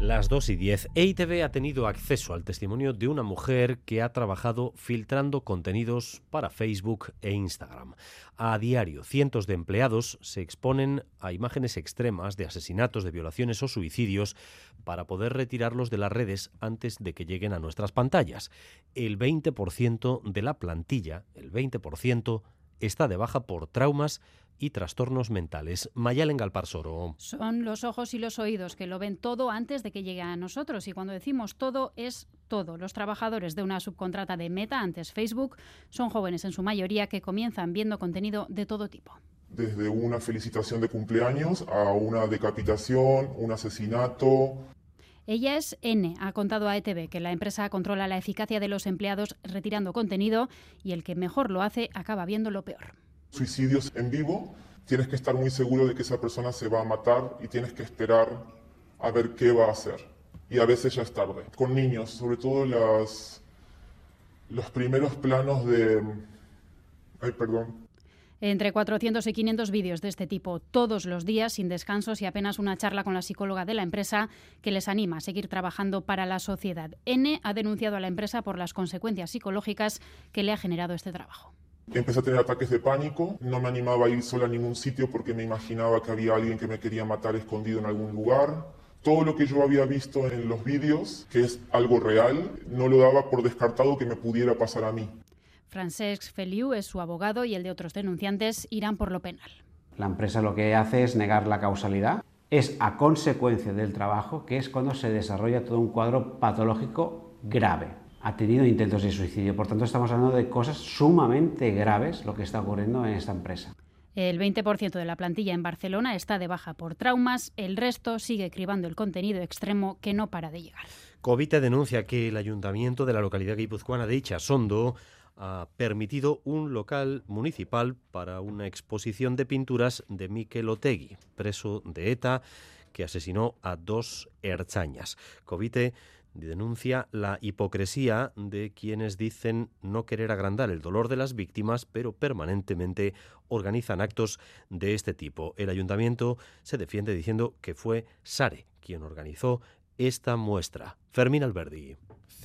S1: Las 2 y 10. EITV ha tenido acceso al testimonio de una mujer que ha trabajado filtrando contenidos para Facebook e Instagram. A diario, cientos de empleados se exponen a imágenes extremas de asesinatos, de violaciones o suicidios para poder retirarlos de las redes antes de que lleguen a nuestras pantallas. El 20% de la plantilla, el 20%, está de baja por traumas y trastornos mentales. Mayalen Galparsoro.
S45: Son los ojos y los oídos que lo ven todo antes de que llegue a nosotros. Y cuando decimos todo, es todo. Los trabajadores de una subcontrata de Meta, antes Facebook, son jóvenes en su mayoría que comienzan viendo contenido de todo tipo.
S71: Desde una felicitación de cumpleaños a una decapitación, un asesinato,
S45: ella es N, ha contado a ETV que la empresa controla la eficacia de los empleados retirando contenido y el que mejor lo hace acaba viendo lo peor
S71: suicidios en vivo, tienes que estar muy seguro de que esa persona se va a matar y tienes que esperar a ver qué va a hacer. Y a veces ya es tarde. Con niños, sobre todo las, los primeros planos de... Ay, perdón.
S45: Entre 400 y 500 vídeos de este tipo todos los días, sin descansos y apenas una charla con la psicóloga de la empresa que les anima a seguir trabajando para la sociedad. N ha denunciado a la empresa por las consecuencias psicológicas que le ha generado este trabajo.
S71: Empecé a tener ataques de pánico, no me animaba a ir sola a ningún sitio porque me imaginaba que había alguien que me quería matar escondido en algún lugar. Todo lo que yo había visto en los vídeos, que es algo real, no lo daba por descartado que me pudiera pasar a mí.
S45: Francesc Feliu es su abogado y el de otros denunciantes irán por lo penal.
S72: La empresa lo que hace es negar la causalidad. Es a consecuencia del trabajo, que es cuando se desarrolla todo un cuadro patológico grave ha tenido intentos de suicidio. Por tanto, estamos hablando de cosas sumamente graves lo que está ocurriendo en esta empresa.
S45: El 20% de la plantilla en Barcelona está de baja por traumas, el resto sigue cribando el contenido extremo que no para de llegar.
S1: Covite denuncia que el ayuntamiento de la localidad guipuzcoana de Ichasondo ha permitido un local municipal para una exposición de pinturas de Miquel Otegui, preso de ETA, que asesinó a dos erchañas. Covite denuncia la hipocresía de quienes dicen no querer agrandar el dolor de las víctimas, pero permanentemente organizan actos de este tipo. El ayuntamiento se defiende diciendo que fue Sare quien organizó esta muestra. Fermín Alberdi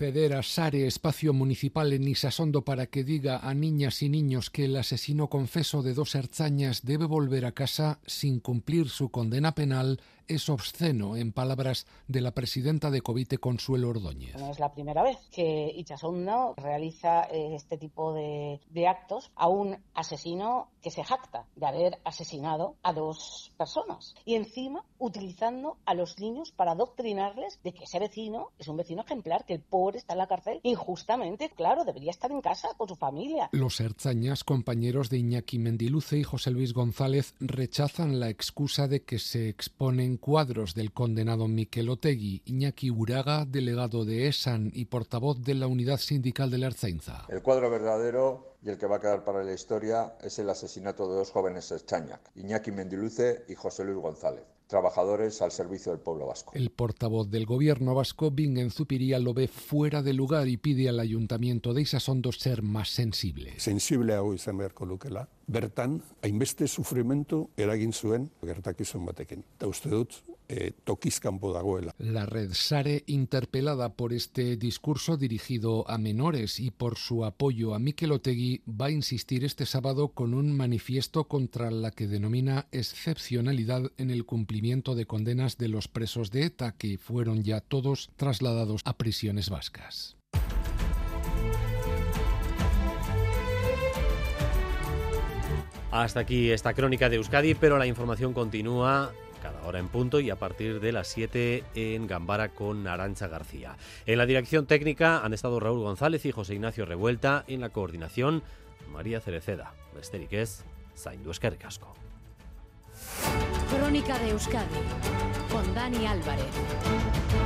S72: ceder a Sare espacio municipal en Isasondo para que diga a niñas y niños que el asesino confeso de dos herzañas debe volver a casa sin cumplir su condena penal es obsceno, en palabras de la presidenta de Covite, Consuelo Ordóñez.
S27: No es la primera vez que Ichasondo realiza eh, este tipo de, actos a un asesino que se jacta de haber asesinado a dos personas y encima utilizando a los niños para adoctrinarles de que ese vecino es un vecino ejemplar, que el pobre está en la cárcel injustamente, claro, debería estar en casa con su familia.
S72: Los herzañas, compañeros de Iñaki Mendiluce y José Luis González, rechazan la excusa de que se exponen cuadros del condenado Miquel Otegui, Iñaki Uraga, delegado de ESAN y portavoz de la unidad sindical de la Erzainza.
S28: El cuadro verdadero y el que va a quedar para la historia es el asesinato de dos jóvenes Chañac, Iñaki Mendiluce y José Luis González trabajadores al servicio del pueblo vasco.
S72: El portavoz del gobierno vasco, Bingen Zupiría, lo ve fuera de lugar y pide al ayuntamiento de Isasondo ser más sensible.
S73: Sensible hau izan beharko lukela. Bertan, hainbeste sufrimentu eragin zuen gertakizun batekin. Eta uste dut, eh,
S72: La red SARE, interpelada por este discurso dirigido a menores y por su apoyo a Mikel Otegui, va a insistir este sábado con un manifiesto contra la que denomina excepcionalidad en el cumplimiento de condenas de los presos de ETA, que fueron ya todos trasladados a prisiones vascas.
S1: Hasta aquí esta crónica de Euskadi, pero la información continúa cada hora en punto y a partir de las 7 en Gambara con Arancha García. En la dirección técnica han estado Raúl González y José Ignacio Revuelta, en la coordinación María Cereceda. Besterik ez, zaindu casco.
S12: Crónica de Euskadi con Dani Álvarez.